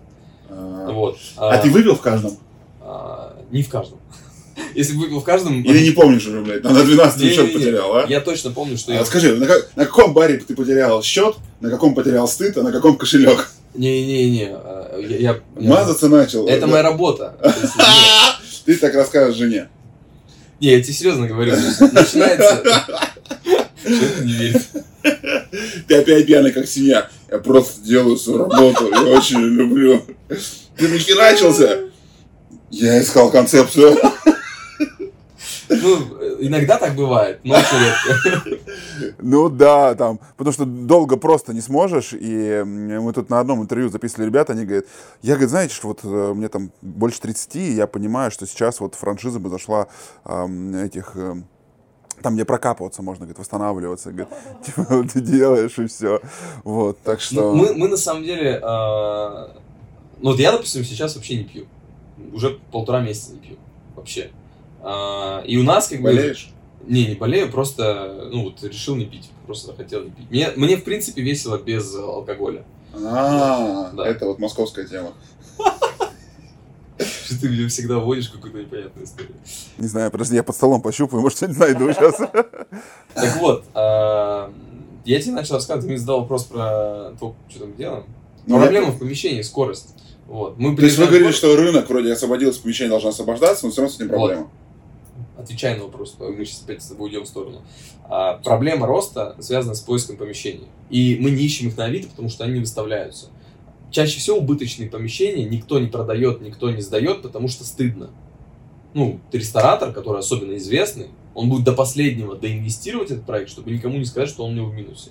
А, Вот. а ты выпил в каждом? а, не в каждом. Если выпил в каждом... Или не помнишь уже, блядь? На 12 Не-не-не. счет потерял, а? Я точно помню, что А я... Скажи, на, как- на каком баре ты потерял счет, на каком потерял стыд, а на каком кошелек? Не-не-не. а, Я, Мазаться начал. Это да? моя работа. Ты так расскажешь жене. Не, я тебе серьезно говорю. Начинается... Человек не верит. Ты опять пьяный, как свинья. Я просто делаю свою работу. Я очень люблю. Ты нахерачился? Я искал концепцию. Ну, иногда так бывает, но очень редко. Ну да, там, потому что долго просто не сможешь, и мы тут на одном интервью записывали ребята, они говорят, я, говорит, знаете, что вот э, мне там больше 30, и я понимаю, что сейчас вот франшиза бы зашла этих, эм, там, где прокапываться можно, говорит, восстанавливаться, говорит, типа, ты делаешь и все, вот, так что... Ну, Мы, мы на самом деле... а, Ну вот я, допустим, сейчас вообще не пью. Уже полтора месяца не пью. Вообще. А, И у нас как бы... Болеешь? Не, не болею, просто, ну вот, решил не пить, просто захотел не пить. Мне, мне в принципе, весело без алкоголя. А, Да. это вот московская тема. Что ты меня всегда вводишь в какую-то непонятную историю. Не знаю, подожди, я под столом пощупаю, может, что-нибудь найду сейчас. Так вот, а, я тебе начал рассказывать, ты мне задал вопрос про то, что там делаем. Ну, Проблема в помещении, скорость. Вот. Мы То есть вы говорили, что рынок вроде освободился, помещение должно освобождаться, но все равно с этим Вот. Отвечая на вопрос, мы сейчас опять с тобой уйдем в сторону. А, проблема роста связана с поиском помещений. И мы не ищем их на Авито, потому что они не выставляются. Чаще всего убыточные помещения никто не продает, никто не сдает, потому что стыдно. Ну, ресторатор, который особенно известный, он будет до последнего доинвестировать этот проект, чтобы никому не сказать, что он него в минусе.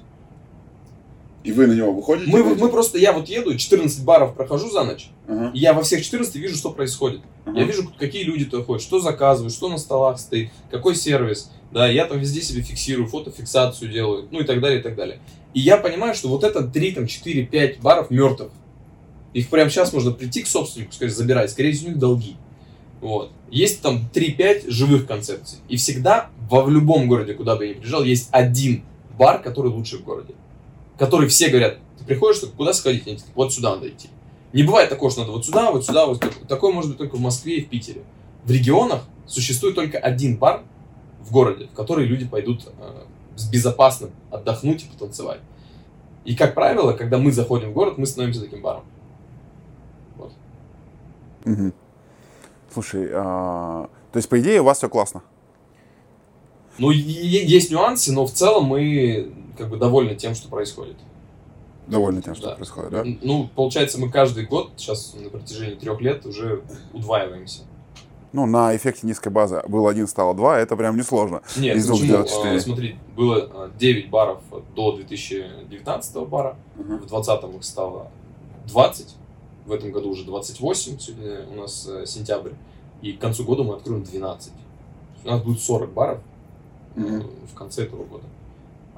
И вы на него выходите? Мы, мы просто, я вот еду, 14 баров прохожу за ночь, Ага, и я во всех 14 вижу, что происходит. ага. Я вижу, какие люди туда ходят, что заказывают, что на столах стоит, какой сервис. Да, я там везде себе фиксирую, фотофиксацию делаю, ну и так далее, и так далее. И я понимаю, что вот это 3, там, 4, 5 баров мертвых. Их прямо сейчас можно прийти к собственнику, сказать, забирать. Скорее всего, у них долги. Вот. Есть там 3-5 живых концепций. И всегда во в любом городе, куда бы я ни приезжал, есть один бар, который лучший в городе. Который все говорят, ты приходишь, такой, куда сходить? Они такие, вот сюда надо идти. Не бывает такого, что надо вот сюда, вот сюда, вот так- такое может быть только в Москве и в Питере. В регионах существует только один бар в городе, в который люди пойдут э, с безопасным отдохнуть и потанцевать. И, как правило, когда мы заходим в город, мы становимся таким баром. Вот. Мгм. Слушай, а, то есть, по идее, у вас все классно? Ну, есть нюансы, но в целом мы как бы довольны тем, что происходит. Довольны тем, что Да. происходит, да? Ну, получается, мы каждый год, сейчас на протяжении трех лет, уже удваиваемся. Ну, на эффекте низкой базы был один, стало два, это прям несложно. Нет, Из почему? А, смотри, было а, 9 баров до 2019 бара, Ага. в 2020 их стало 20, в этом году уже 28, сегодня у нас э, сентябрь, и к концу года мы откроем 12. У нас будет 40 баров Мгм. в конце этого года.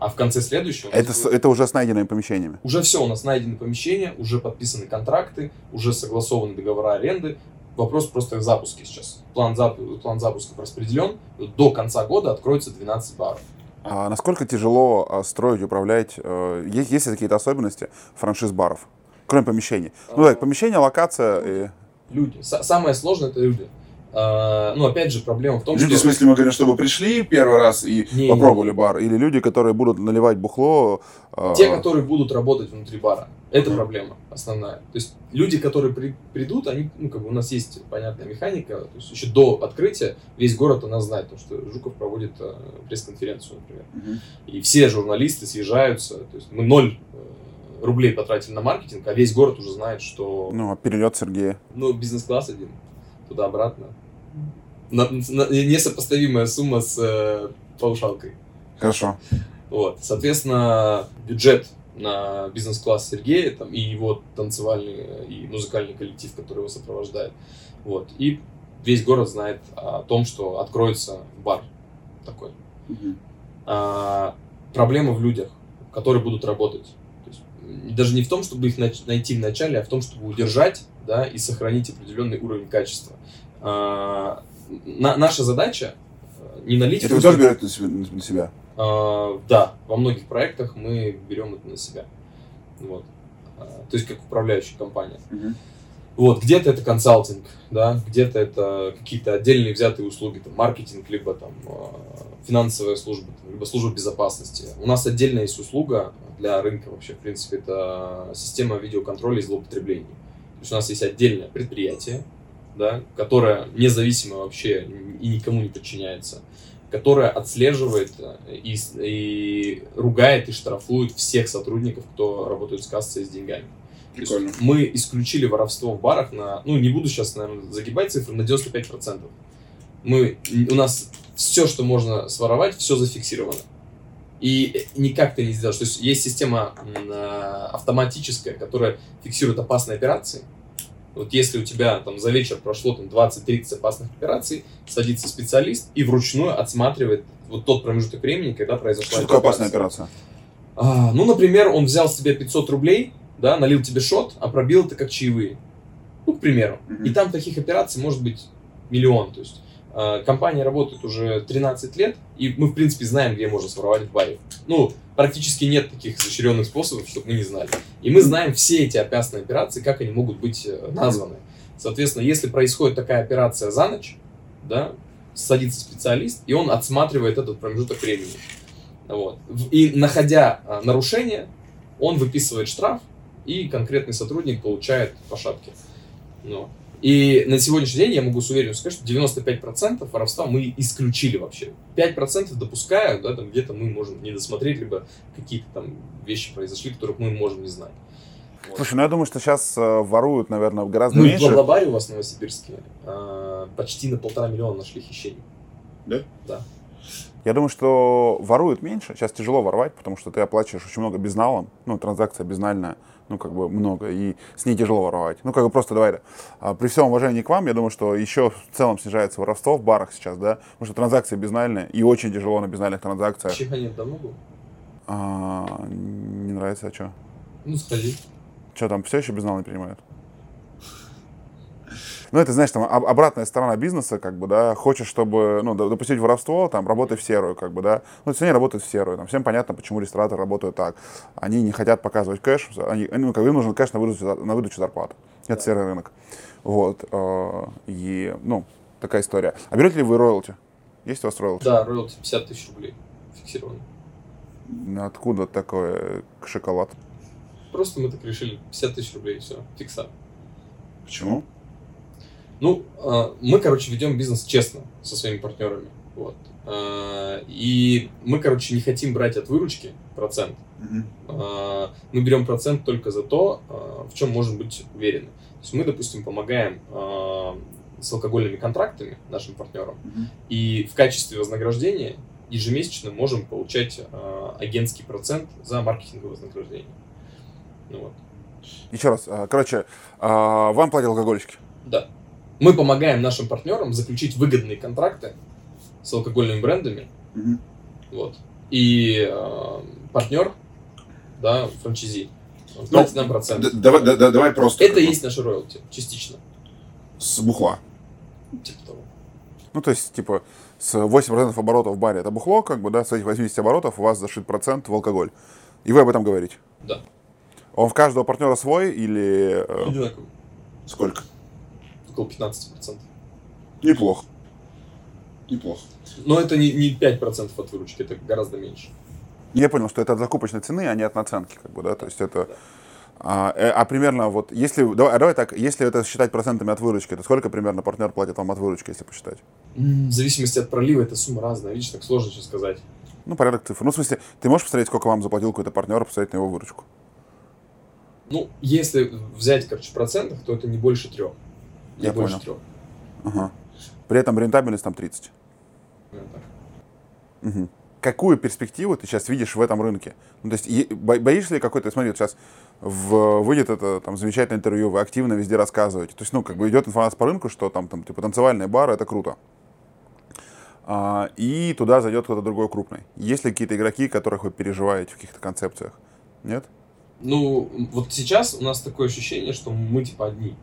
А в конце следующего Это, будет- это уже с найденными помещениями. уже все, у нас найдены помещения, уже подписаны контракты, уже согласованы договора аренды. Вопрос просто в запуске сейчас. План, зап- план запусков распределен. До конца года откроется 12 баров. А насколько тяжело а, строить, управлять? э, Есть, есть ли какие-то особенности франшиз-баров? Кроме помещений. Ну, так, помещение, локация. и- Люди. Самое сложное это люди. А, ну, опять же, проблема в том, Люди, в что... смысле, мы говорим, чтобы пришли первый раз и Не, попробовали бар. Или люди, которые будут наливать бухло. э, Те, которые будут работать внутри бара. Это Мгм. проблема основная. То есть люди, которые при- придут, они, ну, как бы у нас есть понятная механика. То есть еще до открытия весь город у нас знает, потому что Жуков проводит э, пресс-конференцию, например. мгм. И все журналисты съезжаются. То есть мы ноль э, рублей потратили на маркетинг, а весь город уже знает, что... Ну, а перелет Сергея. Ну, бизнес-класс один, туда-обратно. На, на, несопоставимая сумма с э, паушалкой. Хорошо. Вот, соответственно, бюджет на бизнес-класс Сергея там, и его танцевальный и музыкальный коллектив, который его сопровождает. Вот. И весь город знает о том, что откроется бар такой. Мгм. А, проблема в людях, которые будут работать. То есть, даже не в том, чтобы их найти в начале, а в том, чтобы удержать да, и сохранить определенный уровень качества. А, на- наша задача э, не налить... Это вы тоже берете на себя-? А, да, во многих проектах мы берем это на себя. Вот. А, то есть как управляющая компания. Вот, где-то это консалтинг, да, где-то это какие-то отдельные взятые услуги, там, маркетинг, либо там а, финансовая служба, там, либо служба безопасности. У нас отдельная есть услуга для рынка вообще, в принципе, это система видеоконтроля и злоупотреблений. То есть у нас есть отдельное предприятие, да, которое независимо вообще и никому не подчиняется, которое отслеживает э, и, и ругает и штрафует всех сотрудников, кто работает с кассой с деньгами. То есть Прикольно. мы исключили воровство в барах на, ну, не буду сейчас, наверное, загибать цифры, на 95%. Мы, у нас все, что можно своровать, все зафиксировано. И никак ты не сделаешь. То есть есть система э, автоматическая, которая фиксирует опасные операции. Вот если у тебя там за вечер прошло там 20-30 опасных операций, садится специалист и вручную отсматривает вот тот промежуток времени, когда произошла Что такое опасная операция? а, ну, например, он взял с тебя 500 рублей, да, налил тебе шот, а пробил это как чаевые. Ну, к примеру. Мгм. И там таких операций может быть миллион. То есть компания работает уже 13 лет, и мы, в принципе, знаем, где можно своровать в баре. Ну, практически нет таких изощренных способов, чтобы мы не знали. И мы знаем все эти опасные операции, как они могут быть э, названы. Соответственно, если происходит такая операция за ночь, да, садится специалист, и он отсматривает этот промежуток времени. Вот. И находя а, нарушение, он выписывает штраф, и конкретный сотрудник получает по шапке. Ну. И на сегодняшний день я могу с уверенностью сказать, что 95% воровства мы исключили вообще. 5% допускаю, да, там где-то мы можем не досмотреть, либо какие-то там вещи произошли, которых мы можем не знать. Вот. Слушай, ну я думаю, что сейчас воруют, наверное, гораздо Ну и в меньше. Лаблабаре у вас в Новосибирске а, почти на полтора миллиона нашли хищений. Да? Да. Я думаю, что воруют меньше. Сейчас тяжело воровать, потому что ты оплачиваешь очень много безналом. Ну, транзакция безнальная, ну, как бы много, и с ней тяжело воровать. Ну, как бы просто давай, а, при всем уважении к вам, я думаю, что еще в целом снижается воровство в барах сейчас, да, потому что транзакции безнальные, и очень тяжело на безнальных транзакциях. Чеханет давно был? А, не нравится, а что? Ну, сходи. Что там, все еще безнал не принимают? Ну, это, знаешь, там об- обратная сторона бизнеса, как бы, да, хочешь, чтобы, ну, допустить воровство, там, работай в серую, как бы, да. Ну, все они работают в серую, там, всем понятно, почему рестораторы работают так. Они не хотят показывать кэш, они, ну, как бы им нужен кэш на выдачу, на выдачу зарплаты. Это серый рынок. Вот, э, и, ну, такая история. А берете ли вы роялти? Есть у вас роялти? Да, роялти 50 тысяч рублей фиксировано. Откуда такой шоколад? Просто мы так решили. 50 тысяч рублей, все, фикса. Почему? Ну, э, мы, короче, ведем бизнес честно со своими партнерами. Вот. Э, И мы, короче, не хотим брать от выручки процент. Э, Мы берем процент только за то, в чем можем быть уверены. То есть мы, допустим, помогаем с алкогольными контрактами нашим партнерам, и в качестве вознаграждения ежемесячно можем получать агентский процент за маркетинговое вознаграждение. Ну вот. Еще раз, а, короче, а, вам платят алкогольщики? Да. Мы помогаем нашим партнерам заключить выгодные контракты с алкогольными брендами. Вот. И э, партнер, да, франчайзи, он платит нам процент. Давай, да- да- давай просто. Это бы, есть наши роялти, частично. С бухла. Типа того. Ну, то есть, типа, с 8% оборотов в баре это бухло, как бы, да, с этих 80 оборотов у вас зашит процент в алкоголь. И вы об этом говорите. Да. Он в каждого партнера свой или... э, Одинаково. сколько? Около 15%. Неплохо. Неплохо. Но это не, не 5% от выручки, это гораздо меньше. Я понял, что это от закупочной цены, а не от наценки, как бы, да, то есть это... Да. А, э, а примерно вот, если, давай, а давай так, если это считать процентами от выручки, то сколько примерно партнер платит вам от выручки, если посчитать? В зависимости от пролива эта сумма разная. Видишь, так сложно сейчас сказать. Ну, порядок цифр. Ну, в смысле, ты можешь посмотреть, сколько вам заплатил какой-то партнер, посмотреть на его выручку? Ну, если взять, короче, в процентах, то это не больше трех. Не Я больше понял. трех. Ага. При этом рентабельность там 30. Наверное, так. Мгм. Какую перспективу ты сейчас видишь в этом рынке? Ну, то есть боишься ли какой-то, смотри, вот сейчас в, выйдет это там замечательное интервью, вы активно везде рассказываете. То есть, ну, как бы идет информация по рынку, что там, там типа танцевальные бары, это круто. А, и туда зайдет кто-то другой крупный. Есть ли какие-то игроки, которых вы переживаете в каких-то концепциях? Нет? Ну, вот сейчас у нас такое ощущение, что мы типа одни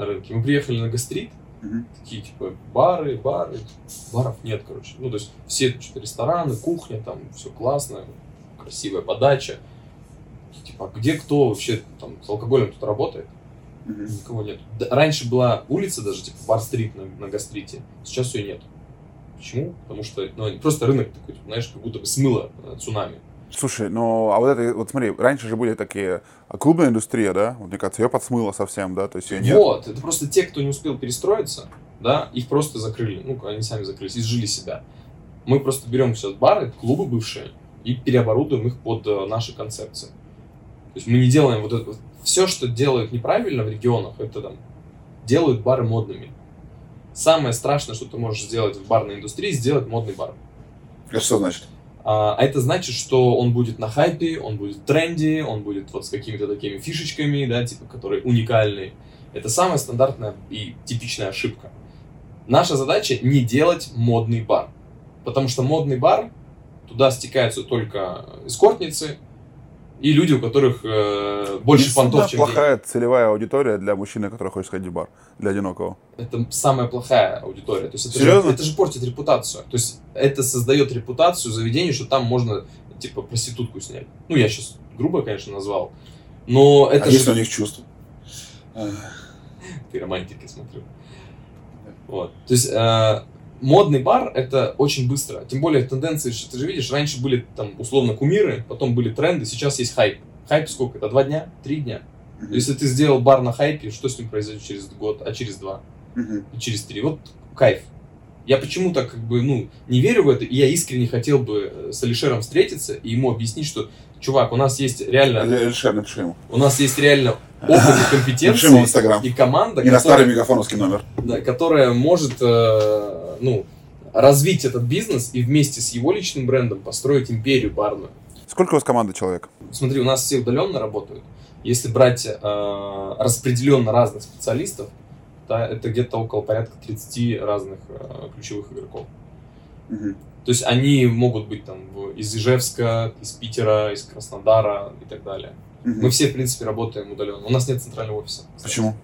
на рынке. Мы приехали на гастрит, такие типа бары, бары, баров нет, короче. Ну, то есть все что-то рестораны, кухня, там все классно, красивая подача. И, Типа, а где кто вообще там с алкоголем тут работает? Никого нет. Да, раньше была улица даже, типа бар-стрит на, на гастрите. Сейчас ее нет. Почему? Потому что ну, просто рынок такой, типа, знаешь, как будто бы смыло э, цунами. Слушай, ну, а вот это, вот смотри, раньше же были такие, а клубная индустрия, да, вот мне кажется, ее подсмыло совсем, да, то есть ее нет. Вот, это просто те, кто не успел перестроиться, да, их просто закрыли. Ну, они сами закрылись, изжили себя. Мы просто берем сейчас бары, клубы бывшие, и переоборудуем их под э, наши концепции. То есть мы не делаем вот это. Все, что делают неправильно в регионах, это там делают бары модными. Самое страшное, что ты можешь сделать в барной индустрии, сделать модный бар. Это что значит? А а это значит, что он будет на хайпе, он будет в тренде, он будет вот с какими-то такими фишечками, да, типа, которые уникальные. Это самая стандартная и типичная ошибка. Наша задача не делать модный бар. Потому что модный бар, туда стекаются только эскортницы и люди, у которых э, больше Не понтов, чем денег. плохая целевая аудитория для мужчины, который хочет сходить в бар, для одинокого. Это самая плохая аудитория. То есть это, Серьезно? же, это же портит репутацию. То есть это создает репутацию заведению, что там можно типа проститутку снять. Ну, я сейчас грубо, конечно, назвал. Но это а же... если у них чувства? Ты романтик, я смотрю. Вот. То есть э, модный бар это очень быстро. Тем более тенденции, что ты же видишь, раньше были там условно кумиры, потом были тренды, сейчас есть хайп. Хайп сколько? Это два дня? Три дня? Если ты сделал бар на хайпе, что с ним произойдет через год, а через два? и через три. Вот кайф. Я почему-то как бы, ну, не верю в это, и я искренне хотел бы э, с Алишером встретиться и ему объяснить, что, чувак, у нас есть реально, Решай, напиши ему. у нас есть реально опыт и компетенции и команда, И на старый мегафоновский номер. да, которая может, э, ну, развить этот бизнес и вместе с его личным брендом построить империю барную. Сколько у вас команды человек? Смотри, у нас все удаленно работают. Если брать э, распределенно разных специалистов, да, это где-то около порядка 30 разных э, ключевых игроков. То есть они могут быть там из Ижевска, из Питера, из Краснодара и так далее. Мы все, в принципе, работаем удаленно. У нас нет центрального офиса. кстати. Почему?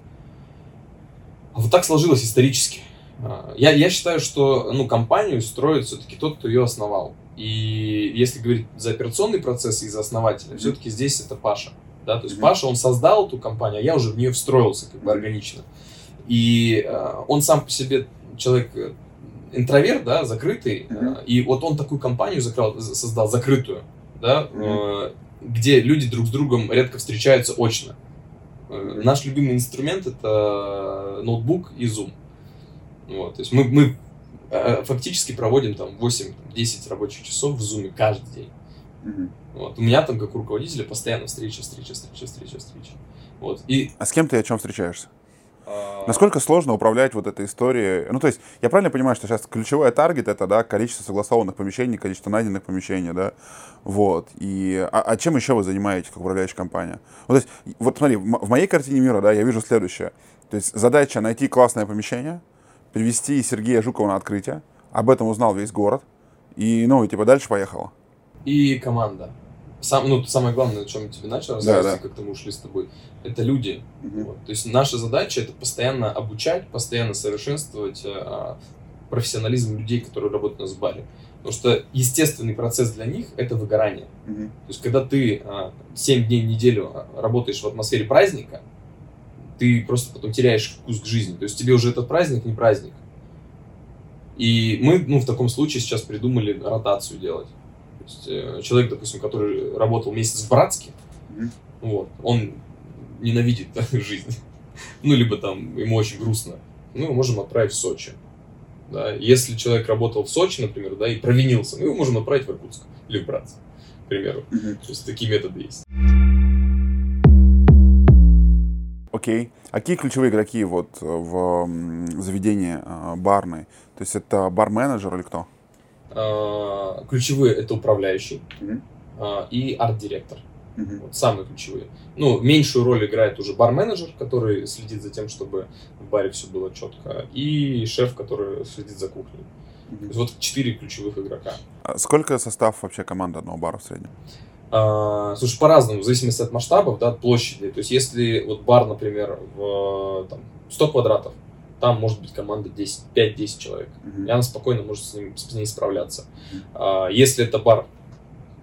А Вот так сложилось исторически. А, Я, я считаю, что ну, компанию строит все-таки тот, кто ее основал. И если говорить за операционный процесс и за основателя, Мгм. все-таки здесь это Паша. Да? То есть Мгм. Паша, он создал эту компанию, а я уже в нее встроился как бы органично. И э, он сам по себе человек интроверт, да, закрытый, э, и вот он такую компанию закрал- создал, закрытую, да, э, где люди друг с другом редко встречаются очно. Э, Наш любимый инструмент это ноутбук и Zoom. Вот, то есть мы, мы фактически проводим там 8-10 рабочих часов в Zoom каждый день. Вот. У меня там, как у руководителя, постоянно встреча, встреча, встреча, встреча, встреча. Вот. И, А с кем ты о чем встречаешься? А, Насколько сложно управлять вот этой историей? Ну, то есть, я правильно понимаю, что сейчас ключевой таргет это, да, количество согласованных помещений, количество найденных помещений, да? Вот. И, а, а чем еще вы занимаетесь, как управляющая компания? Вот, то есть, вот смотри, в мо- в моей картине мира, да, я вижу следующее. То есть, задача найти классное помещение, привести Сергея Жукова на открытие, об этом узнал весь город, и, ну, и типа дальше поехало. и команда. Сам, ну, самое главное, на чем я тебе начал рассказывать, да. и как-то мы ушли с тобой, это люди. Вот. То есть наша задача это постоянно обучать, постоянно совершенствовать э, профессионализм людей, которые работают у нас в баре. Потому что естественный процесс для них это выгорание. То есть, когда ты а, 7 дней в неделю а, работаешь в атмосфере праздника, ты просто потом теряешь вкус к жизни. То есть, тебе уже этот праздник не праздник. И мы, ну, в таком случае сейчас придумали ротацию делать. То есть, э, человек, допустим, который работал месяц в Братске, Мгм. вот, он ненавидит жизнь. Ну, либо там ему очень грустно. Мы его можем отправить в Сочи. Да, если человек работал в Сочи, например, да, и провинился, мы его можем отправить в Иркутск или в Братск, к примеру. То есть такие методы есть. Окей. А какие ключевые игроки вот в м, заведении а, барной? То есть это бар-менеджер или кто? А, Ключевые это управляющий а, и арт-директор. Вот самые ключевые. Ну, меньшую роль играет уже бар-менеджер, который следит за тем, чтобы в баре все было четко, и шеф, который следит за кухней. То есть вот четыре ключевых игрока. А Сколько состав вообще команды одного бара в среднем? А, слушай, по-разному, в зависимости от масштабов, да, от площади. То есть, если вот бар, например, в там, 100 квадратов, там может быть команда 10, 5-10 человек. И она спокойно может с, ним, с ней справляться. Мгм. А, если это бар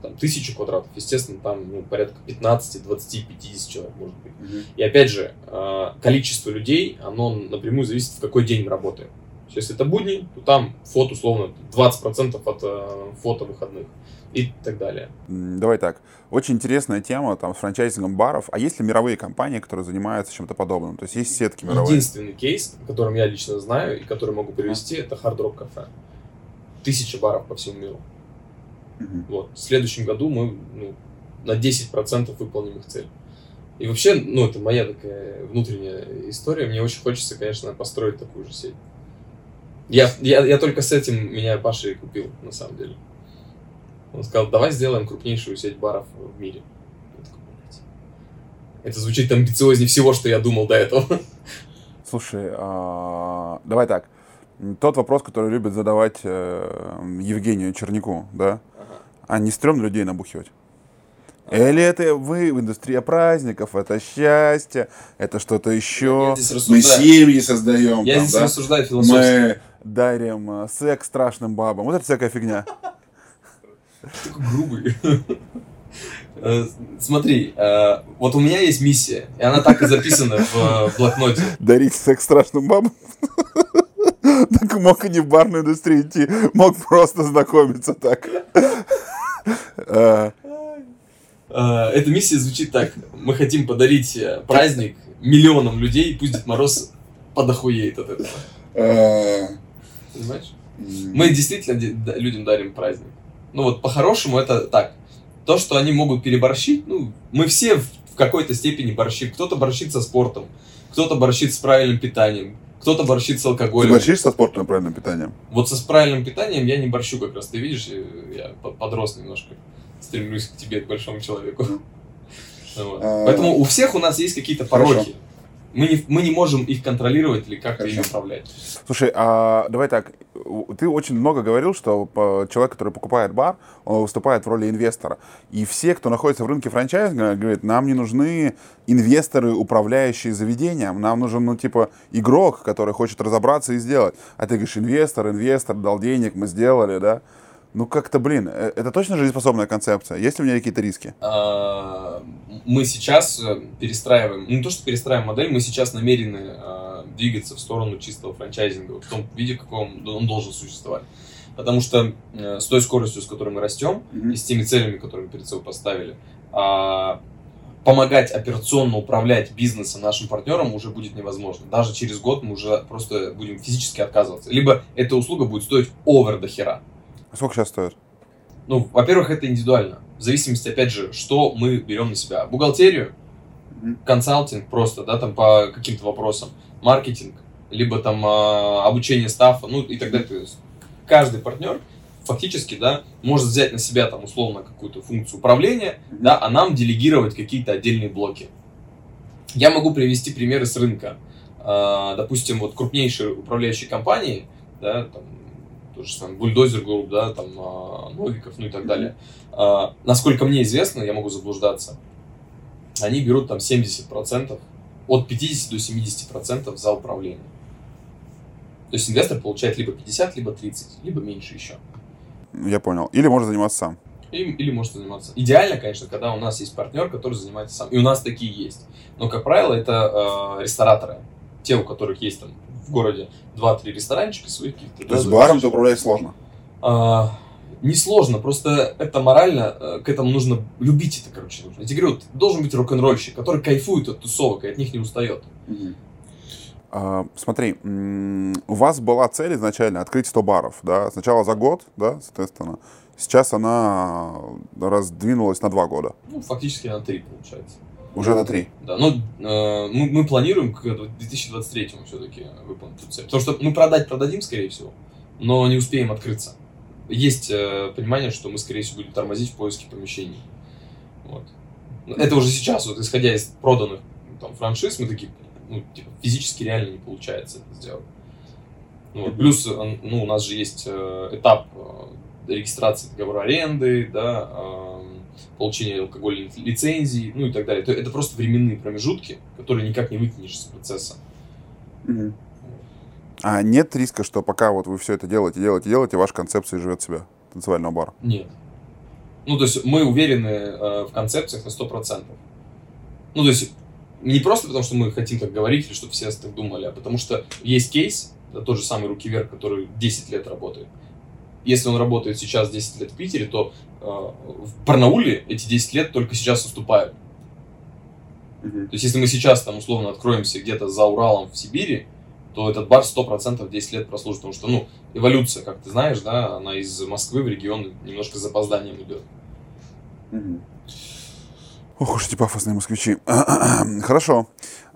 там, тысячу квадратов, естественно, там ну, порядка 15, 20, 50 человек может быть. И опять же, а, количество людей, оно напрямую зависит, в какой день мы работаем. Если это будни, то там фото, условно, 20% от э, фото выходных и так далее. Давай так. Очень интересная тема там с франчайзингом баров. А есть ли мировые компании, которые занимаются чем-то подобным? То есть есть сетки мировые? Единственный кейс, о котором я лично знаю и который могу привести, это Hard Rock Cafe. Тысяча баров по всему миру. Вот. В следующем году мы ну, на 10% выполним их цель. И вообще, ну, это моя такая внутренняя история. Мне очень хочется, конечно, построить такую же сеть. Я, я, я только с этим меня Паша и купил, на самом деле. Он сказал, давай сделаем крупнейшую сеть баров в мире. Это звучит амбициознее всего, что я думал до этого. Слушай, а, давай так. Тот вопрос, который любит задавать э, Евгению Чернику, да? А не стрёмно людей набухивать? Или это вы в индустрии праздников, это счастье, это что-то еще. Мы семьи создаем, Я там, здесь да? рассуждаю философски. мы дарим э, секс страшным бабам. Вот это всякая фигня. Такой грубый. Э, Смотри, э, вот у меня есть миссия, и она так и записана в блокноте. Дарить секс страшным бабам. Так мог и не в барную индустрию идти, мог просто знакомиться так. Эта миссия звучит так. Мы хотим подарить праздник миллионам людей, пусть Дед Мороз подохуеет от этого. Понимаешь? Мы действительно людям дарим праздник. Ну вот по-хорошему это так. То, что они могут переборщить, ну, мы все в в какой-то степени борщим. Кто-то борщит со спортом, кто-то борщит с правильным питанием, кто-то борщит с Ты алкоголем. борщишь со спортом и правильным питанием? Вот со с правильным питанием я не борщу как раз. Ты видишь, э, я по- подрос немножко. Стремлюсь к тебе, к большому человеку. Вот. А. Поэтому у всех у нас есть какие-то Хорошо. Мы не, мы не можем их контролировать или как-то ими управлять. Слушай, а давай так. Ты очень много говорил, что по- человек, который покупает бар, он выступает в роли инвестора. И все, кто находится в рынке франчайзинга, говорят, нам не нужны инвесторы, управляющие заведением. Нам нужен, ну, типа, игрок, который хочет разобраться и сделать. А ты говоришь, инвестор, инвестор, дал денег, мы сделали, да? Ну, как-то, блин, э, это точно жизнеспособная концепция? Есть ли у меня какие-то риски? А, Мы сейчас э, перестраиваем, ну, не то что перестраиваем модель, мы сейчас намерены а, двигаться в сторону чистого франчайзинга, в том виде, в каком он должен существовать. Потому что э, с той скоростью, с которой мы растем, и с теми целями, которые мы перед собой поставили, а, помогать операционно управлять бизнесом нашим партнерам уже будет невозможно. Даже через год мы уже просто будем физически отказываться. Либо эта услуга будет стоить овер до хера. Сколько сейчас стоит? Ну, во-первых, это индивидуально. В зависимости, опять же, что мы берем на себя. Бухгалтерию, консалтинг просто, да, там по каким-то вопросам, маркетинг, либо там а, обучение стаффа, ну и так далее. То есть каждый партнер фактически, да, может взять на себя там условно какую-то функцию управления, да, а нам делегировать какие-то отдельные блоки. Я могу привести примеры с рынка. А, допустим, вот крупнейшие управляющие компании, да, там, то же самое, Bulldozer Group, да, там, а, Новиков, ну и так далее. А, насколько мне известно, я могу заблуждаться, они берут там 70%, от 50 до 70% за управление. То есть инвестор получает либо 50, либо 30, либо меньше еще. Я понял. Или можно заниматься сам. Или, или может заниматься. Идеально, конечно, когда у нас есть партнер, который занимается сам. И у нас такие есть. Но, как правило, это э, рестораторы. Те, у которых есть там в городе 2-3 ресторанчика своих каких-то. То есть да, баром ты управлять сложно. А, Несложно, просто это морально, э, к этому нужно любить это, короче, нужно. Я тебе говорю, должен быть рок-н-ролльщик, который кайфует от тусовок и от них не устает. А, Смотри, у вас была цель изначально открыть 100 баров, да, сначала за год, да, соответственно. Сейчас она раздвинулась на два года. Ну, фактически на 3 получается. Уже на три. Да, но э, мы, мы планируем к 2023 все-таки выполнить эту цель. Потому что мы продать продадим, скорее всего, но не успеем открыться. Есть э, понимание, что мы, скорее всего, будем тормозить в поиске помещений. Вот. Это уже сейчас, вот исходя из проданных там, франшиз, мы такие, ну, типа, физически реально не получается это сделать. Ну, вот. Плюс, э, ну, у нас же есть э, этап э, регистрации договора аренды, да, э, получения алкогольной лицензии, ну и так далее. Это, это просто временные промежутки, которые никак не выкинешь из процесса. Угу. А нет риска, что пока вот вы все это делаете, делаете, делаете, ваша концепция живет себя танцевального бара? Нет. Ну, то есть мы уверены э, в концепциях на 100%. Ну, то есть не просто потому, что мы хотим так говорить, или чтобы все так думали, а потому что есть кейс, да, тот же самый руки вверх, который 10 лет работает. Если он работает сейчас 10 лет в Питере, то э, в Барнауле эти 10 лет только сейчас уступают. Mm-hmm. То есть, если мы сейчас там условно откроемся где-то за Уралом в Сибири, то этот бар 100% 10 лет прослужит, потому что, ну, эволюция, как ты знаешь, да, она из Москвы в регион немножко с запозданием идет. Mm-hmm. Ох уж эти пафосные москвичи. Хорошо.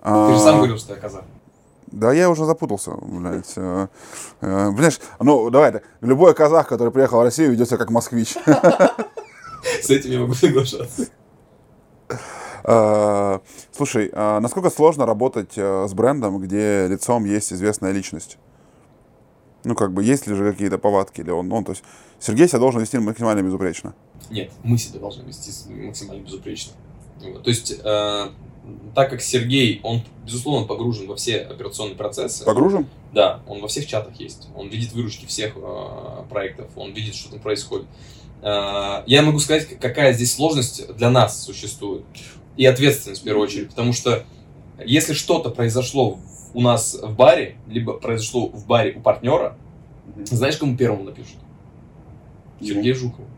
Ты же сам говорил, что я казах. Да я уже запутался, блядь. Э, э, Знаешь, ну давай так, любой казах, который приехал в Россию, ведет себя как москвич. С этим я могу соглашаться. Э, слушай, а насколько сложно работать с брендом, где лицом есть известная личность? Ну, как бы, есть ли же какие-то повадки? Или он, он, то есть, Сергей себя должен вести максимально безупречно? Нет, мы себя должны вести максимально безупречно. То есть, э, так как Сергей, он, безусловно, погружен во все операционные процессы. Погружен? Да, он во всех чатах есть. Он видит выручки всех э, проектов, он видит, что там происходит. Э, я могу сказать, какая здесь сложность для нас существует. И ответственность в первую очередь. Потому что если что-то произошло у нас в баре, либо произошло в баре у партнера, знаешь, кому первому напишут? Сергею Жукову.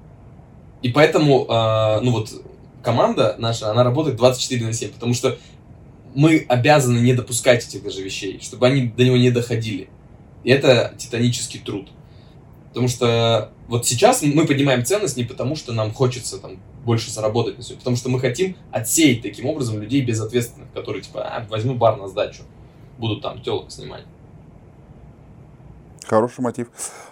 И поэтому, э, ну вот, команда наша, она работает 24 на 7, потому что мы обязаны не допускать этих даже вещей, чтобы они до него не доходили. И это титанический труд. Потому что вот сейчас мы поднимаем ценность не потому, что нам хочется там больше заработать на все, потому что мы хотим отсеять таким образом людей безответственных, которые типа, а, возьму бар на сдачу, будут там телок снимать. Хороший мотив.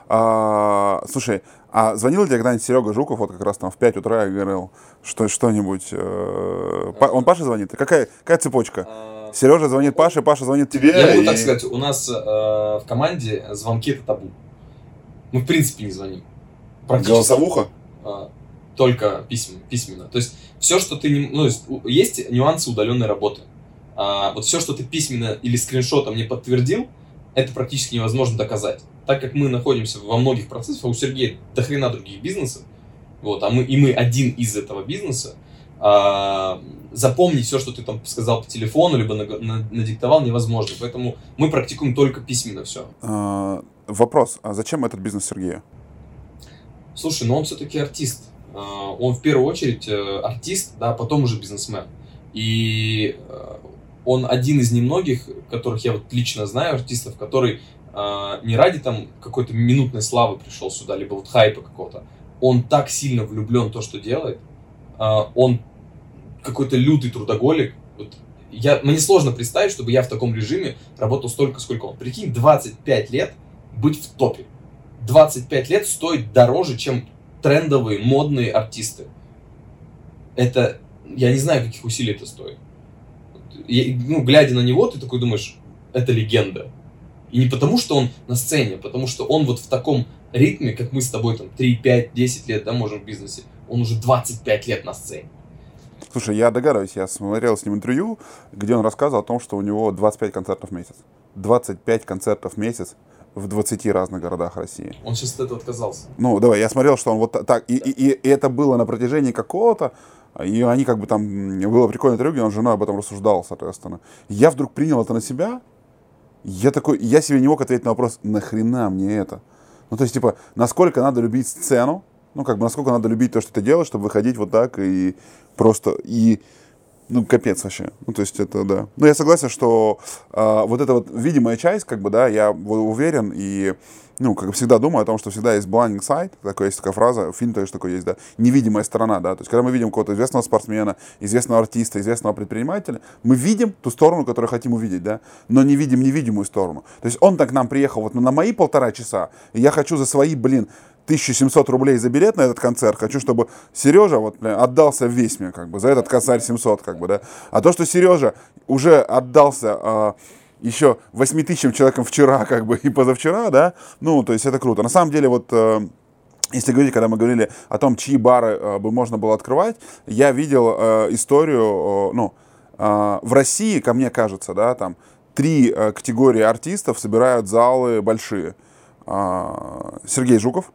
А, слушай, а звонил тебе когда-нибудь Серега Жуков, вот как раз там в 5 утра и говорил, что что-нибудь... Э, он Паше звонит? Какая, какая цепочка? А, Сережа звонит Паше, Паша звонит тебе. Я могу и... так сказать, у нас э, в команде звонки это табу. Мы в принципе не звоним. Голосовуха? Э, только письменно, письменно. То есть все, что ты не... Ну, есть, есть нюансы удаленной работы. А, вот все, что ты письменно или скриншотом не подтвердил, это практически невозможно доказать так как мы находимся во многих процессах, а у Сергея до хрена других бизнесов, вот, а мы, и мы один из этого бизнеса, а, запомнить все, что ты там сказал по телефону, либо надиктовал, невозможно. Поэтому мы практикуем только письменно все. А, вопрос, а зачем этот бизнес Сергея? Слушай, ну он все-таки артист. А, он в первую очередь э, артист, да, потом уже бизнесмен. И э, он один из немногих, которых я вот лично знаю, артистов, который а, не ради там какой-то минутной славы пришел сюда, либо вот хайпа какого-то. Он так сильно влюблен в то, что делает. А, он какой-то лютый трудоголик. Вот я, мне сложно представить, чтобы я в таком режиме работал столько, сколько он. Прикинь, 25 лет быть в топе. 25 лет стоит дороже, чем трендовые, модные артисты. Это, я не знаю, каких усилий это стоит. Ну, глядя на него, ты такой думаешь, это легенда. И не потому, что он на сцене, а потому что он вот в таком ритме, как мы с тобой там 3, 5, 10 лет, да, можем в бизнесе, он уже 25 лет на сцене. Слушай, я догадываюсь, я смотрел с ним интервью, где он рассказывал о том, что у него 25 концертов в месяц. 25 концертов в месяц в 20 разных городах России. Он сейчас от этого отказался. Ну, давай, я смотрел, что он вот так, и, и, и, и это было на протяжении какого-то, и они как бы там, было прикольное интервью, он с женой об этом рассуждал, соответственно. Я вдруг принял это на себя, я такой, я себе не мог ответить на вопрос, нахрена мне это? Ну, то есть, типа, насколько надо любить сцену, ну, как бы, насколько надо любить то, что ты делаешь, чтобы выходить вот так и просто, и Ну, капец вообще. Ну, то есть это, да. Ну, я согласен, что э, вот эта вот видимая часть, как бы, да, я уверен и, ну, как всегда думаю о том, что всегда есть blinding side, такая есть такая фраза, фильм тоже такой есть, да, невидимая сторона, да, то есть когда мы видим какого-то известного спортсмена, известного артиста, известного предпринимателя, мы видим ту сторону, которую хотим увидеть, да, но не видим невидимую сторону. То есть он так к нам приехал вот на мои полтора часа, и я хочу за свои, блин, 1700 рублей за билет на этот концерт, хочу, чтобы Сережа вот, бля, отдался весь мне, как бы, за этот косарь 700, как бы, да. А то, что Сережа уже отдался э, еще 8 тысячам человекам вчера, как бы, и позавчера, да, ну, то есть это круто. На самом деле, вот, э, если говорить, когда мы говорили о том, чьи бары э, бы можно было открывать, я видел э, историю, э, ну, э, в России, ко мне кажется, да, там, три э, категории артистов собирают залы большие. Э, Сергей Жуков,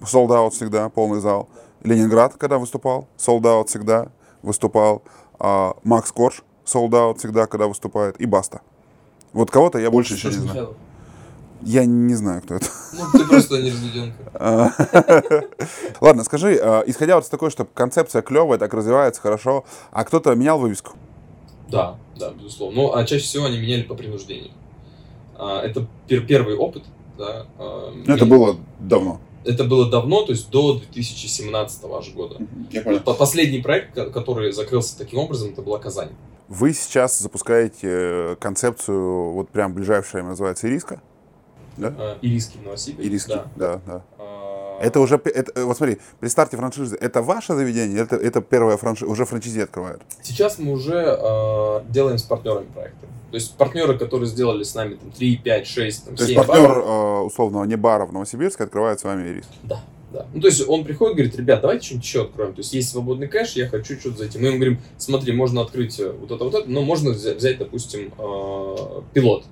out всегда, полный зал. Ленинград, когда выступал, out всегда выступал. А, Макс Корж, out всегда, когда выступает. И Баста. Вот кого-то я больше еще не знаю. Я не знаю, кто это. Ну, ты просто не разведенка. Ладно, скажи, а, исходя вот с такой, что концепция клевая, так развивается хорошо, а кто-то менял вывеску? Да, да, безусловно. Ну, а чаще всего они меняли по принуждению. А, это первый опыт, да. Ну, это было давно это было давно, то есть до 2017 аж года. Я понял. Последний проект, который закрылся таким образом, это была Казань. Вы сейчас запускаете э, концепцию, вот прям ближайшая называется Ириска? Да? А, Ириски в Новосибирске. Ириски, да, да. да. Это уже, это, вот смотри, при старте франшизы, это ваше заведение, это, это первое франшиза, уже франчайзи открывают? Сейчас мы уже э, делаем с партнерами проекты. То есть партнеры, которые сделали с нами там, 3, 5, 6, там, То есть партнер, баров, э, условно, не бара в Новосибирске открывает с вами риск? Да. Да. Ну, то есть он приходит и говорит, ребят, давайте что-нибудь еще откроем. То есть есть свободный кэш, я хочу что-то зайти. Мы ему говорим, смотри, можно открыть э, вот это, вот это, но можно взять, допустим, э, пилот.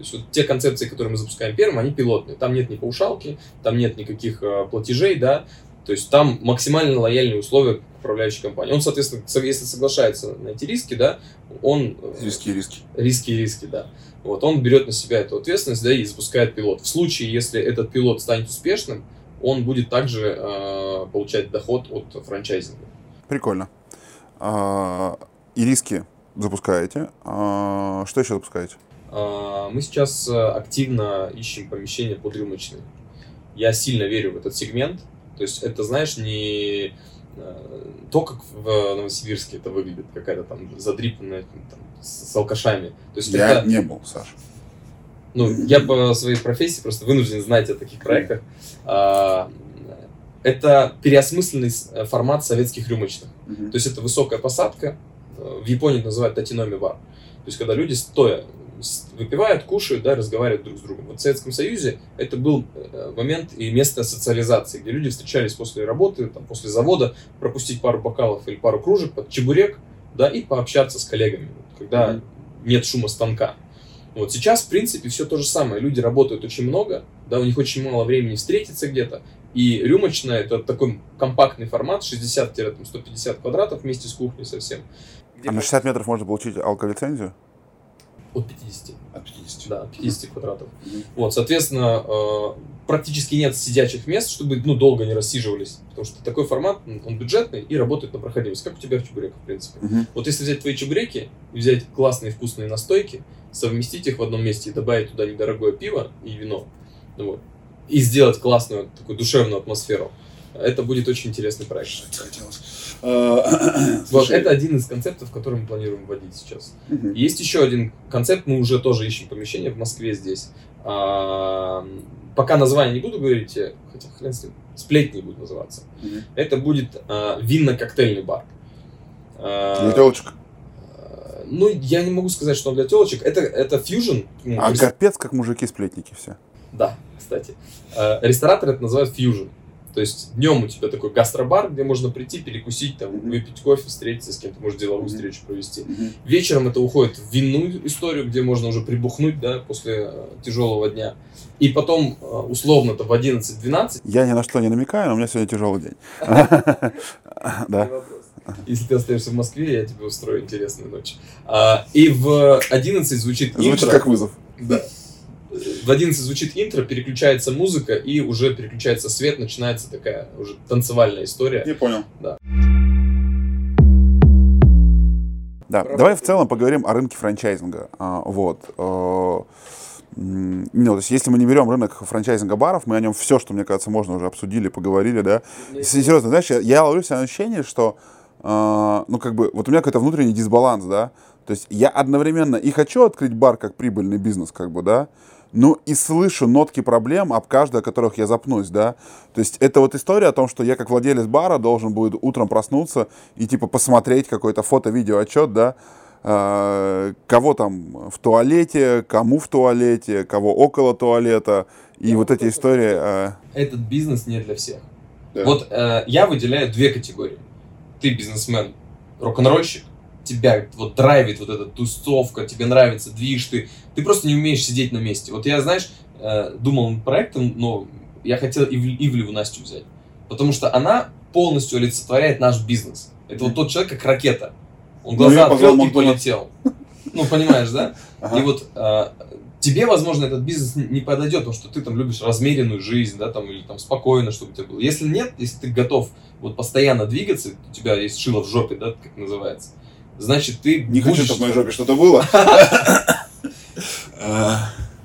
То есть вот те концепции, которые мы запускаем первым, они пилотные. Там нет ни паушалки, там нет никаких э, платежей, да. То есть там максимально лояльные условия управляющей компании. Он, соответственно, если соглашается на эти риски, да, он... Риски и риски. Риски и риски, да. Вот, он берет на себя эту ответственность, да, и запускает пилот. В случае, если этот пилот станет успешным, он будет также э, получать доход от франчайзинга. Прикольно. А, и риски запускаете. А, что еще запускаете? А, мы сейчас э, активно ищем помещение под рюмочные. Я сильно верю в этот сегмент. То есть это, знаешь, не э, то, как в Новосибирске это выглядит, какая-то там задрипанная там, с алкашами. То есть Я это... не был, Саша. Ну, я по своей профессии просто вынужден знать о таких проектах. А, это переосмысленный э, формат советских рюмочных. То есть это высокая посадка. В Японии называют татиноми бар. То есть когда люди стоя выпивают, кушают, да, разговаривают друг с другом. Вот в Советском Союзе это был э, момент и место социализации, где люди встречались после работы, там, после завода, пропустить пару бокалов или пару кружек под чебурек, да, и пообщаться с коллегами, когда mm-hmm. нет шума станка. Вот сейчас, в принципе, все то же самое. Люди работают очень много, да, у них очень мало времени встретиться где-то. И рюмочная это такой компактный формат, 60-150 квадратов вместе с кухней совсем. А на 60 метров можно получить алколицензию? От 50. От 50. Да, 50 квадратов. Mm-hmm. Вот, соответственно, э, практически нет сидячих мест, чтобы ну, долго не рассиживались. Потому что такой формат, он бюджетный и работает на проходимость, как у тебя в чебуреках, в принципе. Mm-hmm. Вот если взять твои чебуреки, взять классные вкусные настойки, совместить их в одном месте и добавить туда недорогое пиво и вино, ну вот, и сделать классную такую душевную атмосферу, это будет очень интересный проект. Что хотелось? Э, вот это один из концептов, который мы планируем вводить сейчас. Есть еще один концепт, мы уже тоже ищем помещение в Москве здесь. А, пока название не буду говорить, хотя хрен с ним, сплетни будет называться. Это будет а, винно-коктейльный бар. А, для телочек? Ну, я не могу сказать, что он для телочек. Это, это фьюжн. Ну, а капец, как мужики-сплетники все. Да, кстати. Рестораторы это называют фьюжн. То есть днем у тебя такой гастробар, где можно прийти, перекусить, там, mm-hmm. выпить кофе, встретиться с кем-то, может деловую mm-hmm. встречу провести. Mm-hmm. Вечером это уходит в винную историю, где можно уже прибухнуть, да, после э, тяжелого дня. И потом, э, условно, то в 11-12... Я ни на что не намекаю, но у меня сегодня тяжелый день. Да. Если ты остаешься в Москве, я тебе устрою интересную ночь. А, и в 11 звучит Звучит как вызов. Да в 11 звучит интро, переключается музыка, и уже переключается свет, начинается такая уже танцевальная история. Не понял. Да. Да, давай в целом поговорим о рынке франчайзинга. А, вот. А, ну, то есть, если мы не берем рынок франчайзинга баров, мы о нем все, что, мне кажется, можно уже обсудили, поговорили, да. Если серьезно, знаешь, я, я ловлю себя ощущение, что, э, ну, как бы, вот у меня какой-то внутренний дисбаланс, да. То есть, я одновременно и хочу открыть бар как прибыльный бизнес, как бы, да, ну и слышу нотки проблем, об каждой, о которых я запнусь, да. То есть это вот история о том, что я как владелец бара должен будет утром проснуться и типа посмотреть какой-то фото-видео отчет, да, э, кого там в туалете, кому в туалете, кого около туалета, и я вот эти истории. Э... Этот бизнес не для всех. Да. Вот э, я выделяю две категории. Ты бизнесмен, рок-н-ролльщик, тебя вот драйвит вот эта тусовка, тебе нравится движ, ты, ты просто не умеешь сидеть на месте. Вот я, знаешь, э, думал над проектом, но я хотел Ив, Ивлеву Настю взять, потому что она полностью олицетворяет наш бизнес. Это вот тот человек, как ракета. Он ну, глаза ну, открыл и полетел. Ну, понимаешь, да? Ага. И вот э, тебе, возможно, этот бизнес не подойдет, потому что ты там любишь размеренную жизнь, да, там, или там спокойно, чтобы у тебя было. Если нет, если ты готов вот постоянно двигаться, у тебя есть шило в жопе, да, как называется, значит, ты Не будешь... хочу, чтобы в моей жопе что-то было.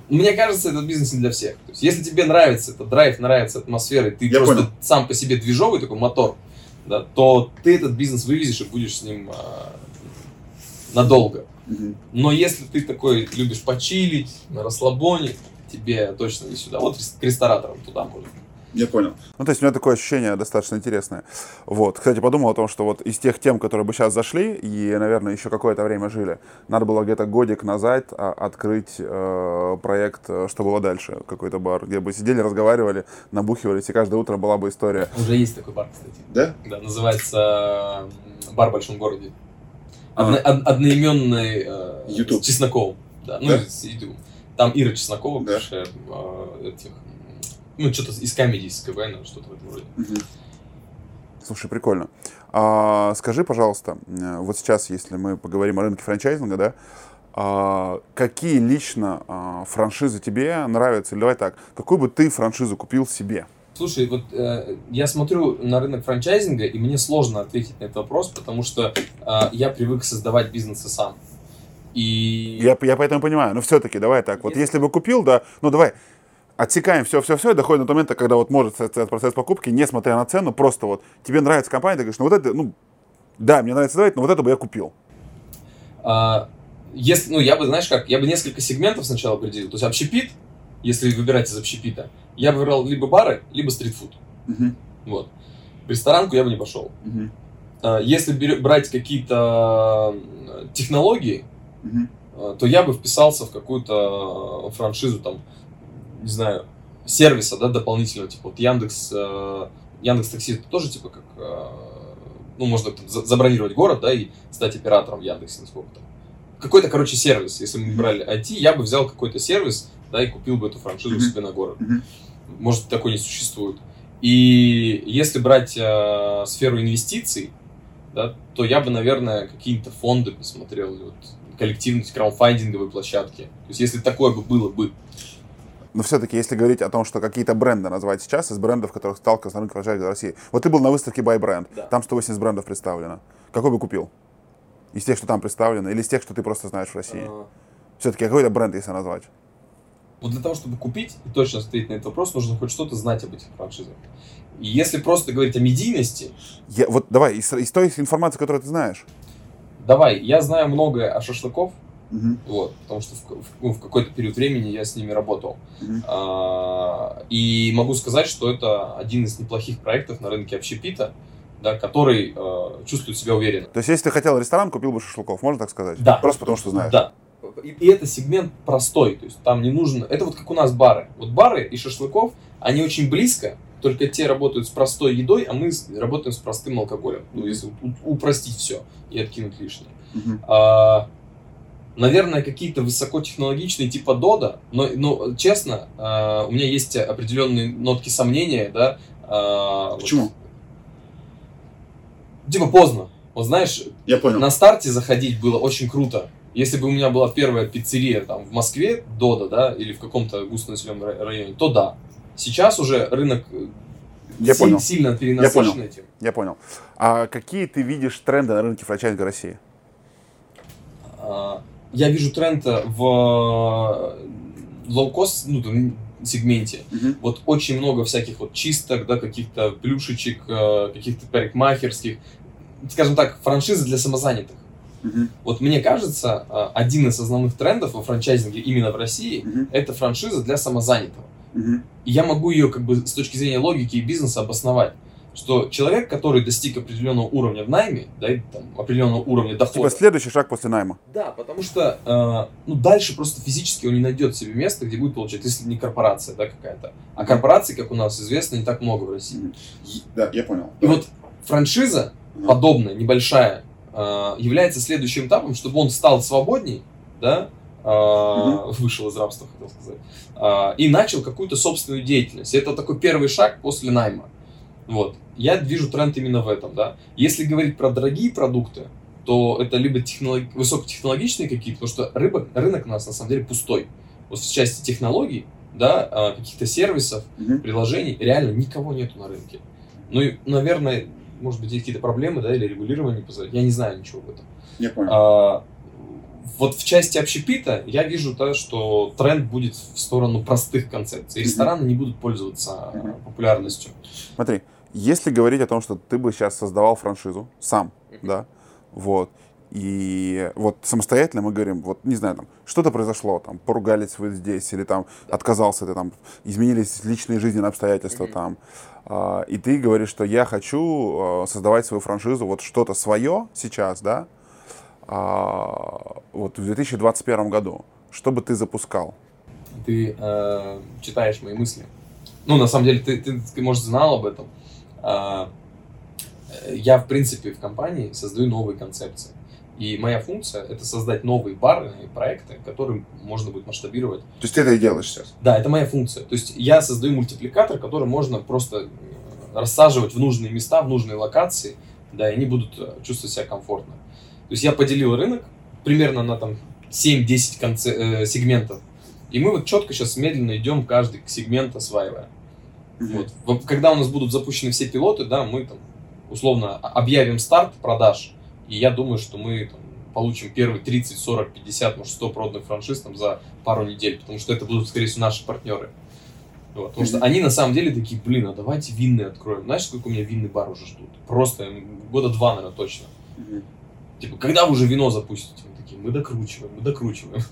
Мне кажется, этот бизнес не для всех. То есть, если тебе нравится этот драйв, нравится атмосфера, и ты Я просто понял. сам по себе движовый такой мотор, да, то ты этот бизнес вывезешь и будешь с ним а, надолго. Угу. Но если ты такой любишь почилить, на расслабоне, тебе точно не сюда. Вот к рестораторам туда можно. Я понял. Ну, то есть у меня такое ощущение достаточно интересное. Вот. Кстати, подумал о том, что вот из тех тем, которые бы сейчас зашли и, наверное, еще какое-то время жили, надо было где-то годик назад а, открыть э, проект э, «Что было дальше?» какой-то бар, где бы сидели, разговаривали, набухивались, и каждое утро была бы история. Уже есть такой бар, кстати. Да? Да, называется «Бар в большом городе». Одно, а. Одноименный э, YouTube. с Чесноковым. Да, ну, да? с YouTube. Там Ира Чеснокова, да. бывшая э, этих ну, что-то из комедии, из КВН, что-то в этом роде. Угу. Слушай, прикольно. А, скажи, пожалуйста, э, вот сейчас, если мы поговорим о рынке франчайзинга, да, а, какие лично а, франшизы тебе нравятся? Или давай так, какую бы ты франшизу купил себе? Слушай, вот э, я смотрю на рынок франчайзинга, и мне сложно ответить на этот вопрос, потому что э, я привык создавать бизнесы сам. И... Я, я поэтому понимаю, но все-таки давай так, вот если бы купил, да, ну давай, отсекаем все-все-все и доходим до момента, когда вот может состоять процесс покупки, несмотря на цену, просто вот тебе нравится компания, ты говоришь, ну вот это, ну, да, мне нравится давать, но вот это бы я купил. А, если, ну, я бы, знаешь как, я бы несколько сегментов сначала определил. То есть общепит, если выбирать из общепита, я бы выбрал либо бары, либо стритфуд. Угу. Вот. В ресторанку я бы не пошел. Угу. А, если брать какие-то технологии, угу. то я бы вписался в какую-то франшизу там не знаю, сервиса, да, дополнительного, типа вот Яндекс, э, Яндекс Такси это тоже типа как, э, ну, можно там, забронировать город, да, и стать оператором в Яндексе, насколько там. Какой-то, короче, сервис. Если мы брали IT, я бы взял какой-то сервис, да, и купил бы эту франшизу mm-hmm. себе на город. Mm-hmm. Может, такой не существует. И если брать э, сферу инвестиций, да, то я бы, наверное, какие-то фонды посмотрел, вот, коллективные краудфандинговые площадки. То есть, если такое бы было бы, но все-таки, если говорить о том, что какие-то бренды назвать сейчас, из брендов, которых сталкивался на рынке франчайзинга России. Вот ты был на выставке Buy Brand, да. там 180 брендов представлено. Какой бы купил? Из тех, что там представлено, или из тех, что ты просто знаешь в России? А... Все-таки какой-то бренд, если назвать? Вот для того, чтобы купить и точно ответить на этот вопрос, нужно хоть что-то знать об этих франшизах. И если просто говорить о медийности... Я, вот давай, из, из той информации, которую ты знаешь. Давай, я знаю многое о шашлыков, Угу. Вот, потому что в, в, ну, в какой-то период времени я с ними работал. Угу. А, и могу сказать, что это один из неплохих проектов на рынке общепита, да, который э, чувствует себя уверенно. То есть, если ты хотел ресторан, купил бы шашлыков, можно так сказать? Да. Просто потому, что знаешь? Да. И, и это сегмент простой, то есть там не нужно... Это вот как у нас бары. Вот бары и шашлыков, они очень близко, только те работают с простой едой, а мы работаем с простым алкоголем. Ну, если упростить все и откинуть лишнее. Uh-huh. А, наверное, какие-то высокотехнологичные типа Дода, но, но честно, э, у меня есть определенные нотки сомнения, да. Э, Почему? Вот, типа поздно. Вот знаешь, Я понял. на старте заходить было очень круто. Если бы у меня была первая пиццерия там в Москве, Дода, да, или в каком-то густонаселенном районе, то да. Сейчас уже рынок я си- понял. сильно перенасыщен Я понял. этим. Я понял. А какие ты видишь тренды на рынке франчайзинга России? а, я вижу тренд в лоу-кост ну, там, сегменте. Мгм. Вот очень много всяких вот чисток, да, каких-то плюшечек, э, каких-то парикмахерских, скажем так, франшизы для самозанятых. Мгм. Вот мне кажется, э, один из основных трендов во франчайзинге именно в России Мгм. это франшиза для самозанятого. Мгм. И я могу ее как бы с точки зрения логики и бизнеса обосновать, что человек, который достиг определенного уровня в найме, да, и там, определенного уровня дохода, Типа следующий шаг после найма. да, потому что э, ну, дальше просто физически он не найдет себе место, где будет получать, если не корпорация, да, какая-то. А корпораций, как у нас известно, не так много в России. Да, я понял. И вот франшиза Ага. подобная, небольшая, э, является следующим этапом, чтобы он стал свободней, да, э, вышел из рабства, хотел сказать, э, и начал какую-то собственную деятельность. Это такой первый шаг после найма. Вот. Я вижу тренд именно в этом, да. Если говорить про дорогие продукты, то это либо технолог- высокотехнологичные какие-то, потому что рыба, рынок у нас на самом деле пустой. Вот в части технологий, да, а, каких-то сервисов, Мгм. приложений, реально никого нету на рынке. Ну и, наверное, может быть, есть какие-то проблемы, да, или регулирование. Я не знаю ничего об этом. Я понял. А, вот в части общепита я вижу, да, что тренд будет в сторону простых концепций. Рестораны не будут пользоваться Мгм. популярностью. Смотри, если говорить о том, что ты бы сейчас создавал франшизу сам, да, вот, и вот самостоятельно мы говорим, вот, не знаю, там, что-то произошло, там, поругались вы здесь, или там, отказался ты, там, изменились личные жизненные обстоятельства, там, а, и ты говоришь, что я хочу а, создавать свою франшизу, вот что-то свое сейчас, да, а, вот в 2021 году, что бы ты запускал? Ты э, читаешь мои мысли. Ну, на самом деле, ты, ты, ты, может, знал об этом. А, я, в принципе, в компании создаю новые концепции. И моя функция — это создать новые барные проекты, которые можно будет масштабировать То есть ты это и делаешь сейчас? Да, это моя функция. То есть я создаю мультипликатор, который можно просто э, рассаживать в нужные места, в нужные локации, да, и они будут э, чувствовать себя комфортно. То есть я поделил рынок примерно на там 7-10 конце- э, сегментов. И мы вот четко сейчас медленно идем каждый сегмент осваивая. Вот. Когда у нас будут запущены все пилоты, да, мы там условно объявим старт продаж, и я думаю, что мы там, получим первые 30, 40, 50, может 100 проданных франшиз там, за пару недель, потому что это будут, скорее всего, наши партнеры. Вот, потому что Мгм. они на самом деле такие, блин, а давайте винный откроем. Знаешь, сколько у меня винный бар уже ждут? Просто года два, наверное, точно. Мгм. Типа, когда вы уже вино запустите? Мы такие, мы докручиваем, мы докручиваем.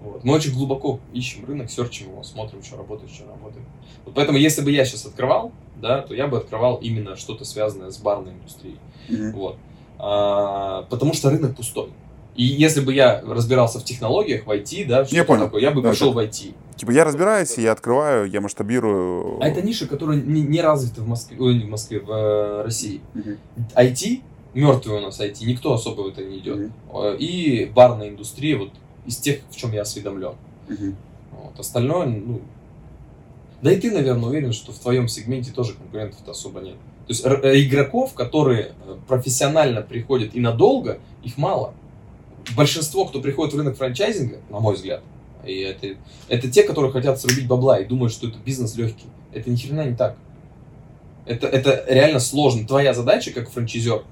Вот. Мы очень глубоко ищем рынок, серчим его, смотрим, что работает, что работает. Вот поэтому, если бы я сейчас открывал, да, то я бы открывал именно что-то связанное с барной индустрией. Мгм. Вот. А, потому что рынок пустой. И если бы я разбирался в технологиях, в IT, да, что понял. такое, я бы Да, пошел это- в IT. Типа я разбираюсь, я открываю, я масштабирую. А это ниша, которая не, не развита в Москве, ой, не в Москве, в э, России. Мгм. IT, мертвый у нас IT, никто особо в это не идет. Мгм. Э, И барная индустрия, вот из тех, в чем я осведомлен. Мгм. Вот. Остальное, ну... Да и ты, наверное, уверен, что в твоем сегменте тоже конкурентов-то особо нет. То есть э, игроков, которые э, профессионально приходят и надолго, их мало. Большинство, кто приходит в рынок франчайзинга, на мой взгляд, и это, это те, которые хотят срубить бабла и думают, что это бизнес легкий. Это ни хрена не так. Это, это реально сложно. Твоя задача, как франчайзер,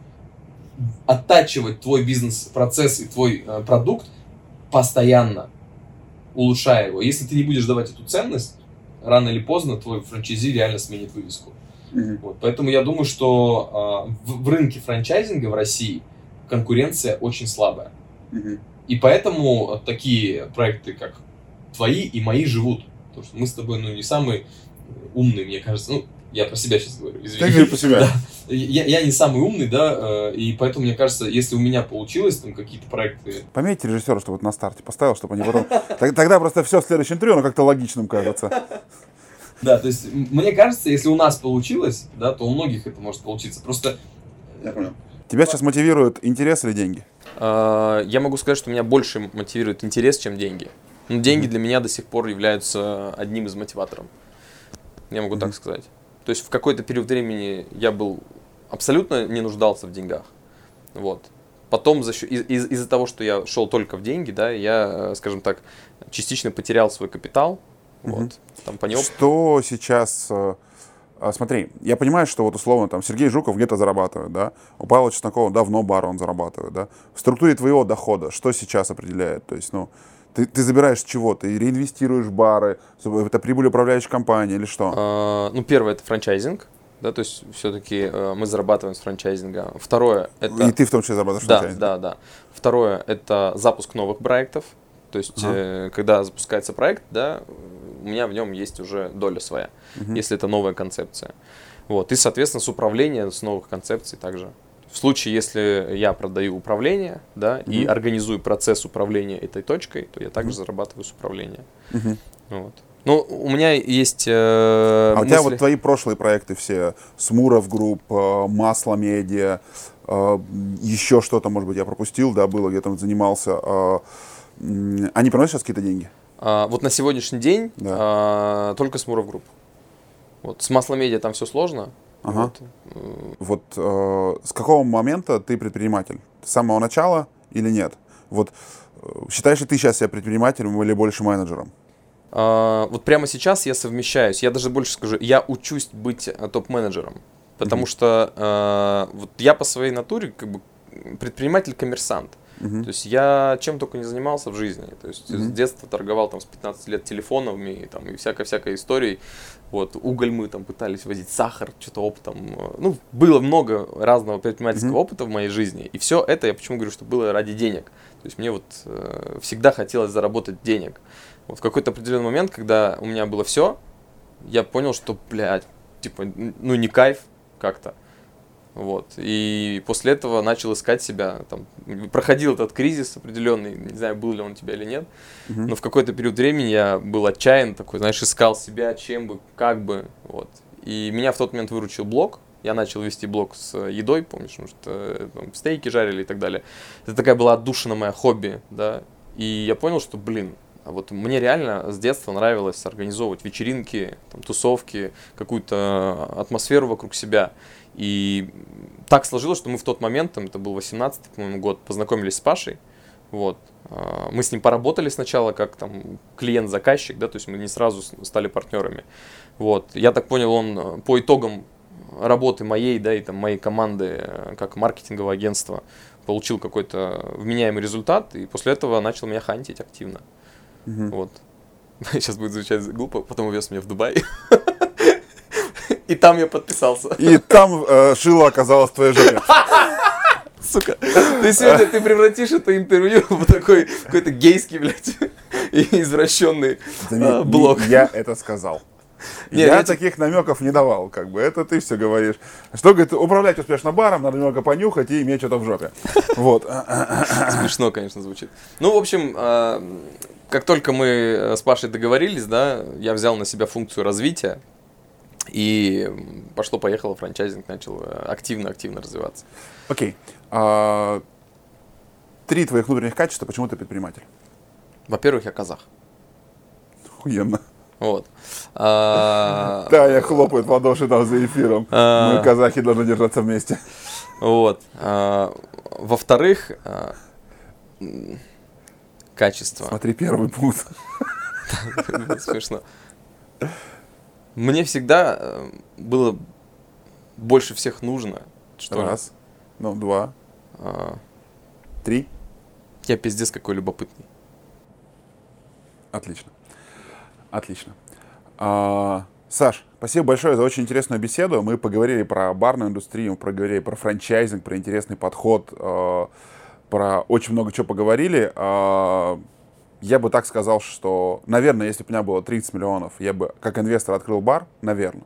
оттачивать твой бизнес-процесс и твой э, продукт постоянно, улучшая его. Если ты не будешь давать эту ценность, рано или поздно твой франчайзи реально сменит вывеску. Мгм. Вот. Поэтому я думаю, что э, в, в рынке франчайзинга в России конкуренция очень слабая. Мгм. И поэтому такие проекты, как твои и мои, живут. Потому что мы с тобой, ну, не самые умные, мне кажется. Ну, я про себя сейчас говорю, Ты извини. говори по себе. Да. Я, я не самый умный, да, э, и поэтому, мне кажется, если у меня получилось там какие-то проекты... Пометьте режиссера, чтобы вот на старте поставил, чтобы они потом... Тогда просто все в следующем интервью, оно как-то логичным кажется. Да, то есть, мне кажется, если у нас получилось, да, то у многих это может получиться. Просто Я понял. Тебя сейчас мотивирует интерес или деньги? А, Я могу сказать, что меня больше мотивирует интерес, чем деньги. Но деньги для меня до сих пор являются одним из мотиваторов. Я могу так сказать. То есть в какой-то период времени я был абсолютно не нуждался в деньгах. Вот. Потом за счет, из- из- из-за того, что я шел только в деньги, да, я, э, скажем так, частично потерял свой капитал. Мгм. Вот. Там по нему Что сейчас э, а, смотри, я понимаю, что вот условно там Сергей Жуков где-то зарабатывает, да, у Павла Чеснокова давно бар он зарабатывает, да. В структуре твоего дохода что сейчас определяет? То есть, ну, ты, ты забираешь чего? Ты реинвестируешь бары, это прибыль управляющей компании или что? А, ну, первое это франчайзинг, да, то есть все-таки э, мы зарабатываем с франчайзинга. Второе это... И ты в том числе зарабатываешь да, Да, да, Второе это запуск новых проектов. То есть, ага. э, когда запускается проект, да, у меня в нем есть уже доля своя, угу. если это новая концепция. Вот. И, соответственно, с управлением с новых концепций также. В случае, если я продаю управление, да, угу. и организую процесс управления этой точкой, то я также угу. зарабатываю с управления. Угу. Вот. Ну, у меня есть э, А мысли... у тебя вот твои прошлые проекты все, Смуров Group, э, Масло Медиа, э, еще что-то, может быть, я пропустил, да, было, где-то занимался. Э, они приносят сейчас какие-то деньги? А, вот на сегодняшний день да. а, только Смуров Group. Вот с Масло Медиа там все сложно. Ага. Вот, вот э, с какого момента ты предприниматель? С самого начала или нет? Вот э, считаешь ли ты сейчас себя предпринимателем или больше менеджером? А, вот прямо сейчас я совмещаюсь. Я даже больше скажу, я учусь быть э, топ-менеджером. Потому mm-hmm. что э, вот я по своей натуре как бы предприниматель-коммерсант. Uh-huh. То есть я чем только не занимался в жизни. То есть uh-huh. с детства торговал там с 15 лет телефонами там, и всякой-всякой историей. Вот, уголь мы там пытались возить, сахар, что-то опытом. Э, ну, было много разного предпринимательского uh-huh. опыта в моей жизни. И все это, я почему говорю, что было ради денег. То есть мне вот э, всегда хотелось заработать денег. Вот в какой-то определенный момент, когда у меня было все, я понял, что, блядь, типа, ну не кайф как-то. Вот. И после этого начал искать себя. Там, проходил этот кризис определенный, не знаю, был ли он у тебя или нет. Uh-huh. Но в какой-то период времени я был отчаян, такой, знаешь, искал себя, чем бы, как бы. Вот. И меня в тот момент выручил блог. Я начал вести блог с едой, помнишь, может, э, там, стейки жарили и так далее. Это такая была отдушина моя хобби, да. И я понял, что, блин, а вот мне реально с детства нравилось организовывать вечеринки, там, тусовки, какую-то атмосферу вокруг себя. И так сложилось, что мы в тот момент, там, это был 18-й, по-моему, год, познакомились с Пашей. Вот. А, мы с ним поработали сначала как там клиент-заказчик, да, то есть мы не сразу стали партнерами. Вот. Я так понял, он э, по итогам работы моей, да, и там моей команды э, как маркетингового агентства получил какой-то вменяемый результат, и после этого начал меня хантить активно. Угу. Вот. Сейчас будет звучать глупо, потом увез меня в Дубай. И там я подписался. И там э, шило оказалось в твоей жопе. Сука. Ты сегодня ты превратишь это интервью в такой какой-то гейский, блядь, извращенный Заметь, а, блог. Я это сказал. Не, я, я таких намеков не давал, как бы, это ты все говоришь. Что, говорит, управлять успешно баром, надо немного понюхать и иметь что-то в жопе. Вот. Смешно, конечно, звучит. Ну, в общем, а, как только мы э, с Пашей договорились, да, я взял на себя функцию развития, и пошло-поехало, франчайзинг начал активно-активно э, развиваться. Окей. Okay. А, три твоих внутренних качества, почему ты предприниматель? Во-первых, я казах. Охуенно. Вот. А... Да, я хлопаю в ладоши там за эфиром. А... Мы, казахи, должны держаться вместе. Вот. А... Во-вторых, качество. Смотри первый пункт. Смешно. Мне всегда э, было больше всех нужно. Что Раз. Ну, два. А... Три. Я пиздец какой любопытный. Отлично. Отлично. А, Саш, спасибо большое за очень интересную беседу. Мы поговорили про барную индустрию, мы поговорили про франчайзинг, про интересный подход, э, про очень много чего поговорили. Я бы так сказал, что, наверное, если бы у меня было 30 миллионов, я бы как инвестор открыл бар, наверное.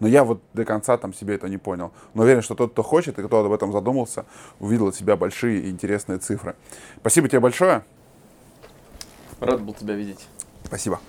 Но я вот до конца там себе это не понял. Но уверен, что тот, кто хочет и кто об этом задумался, увидел от себя большие и интересные цифры. Спасибо тебе большое. Рад был тебя видеть. Спасибо.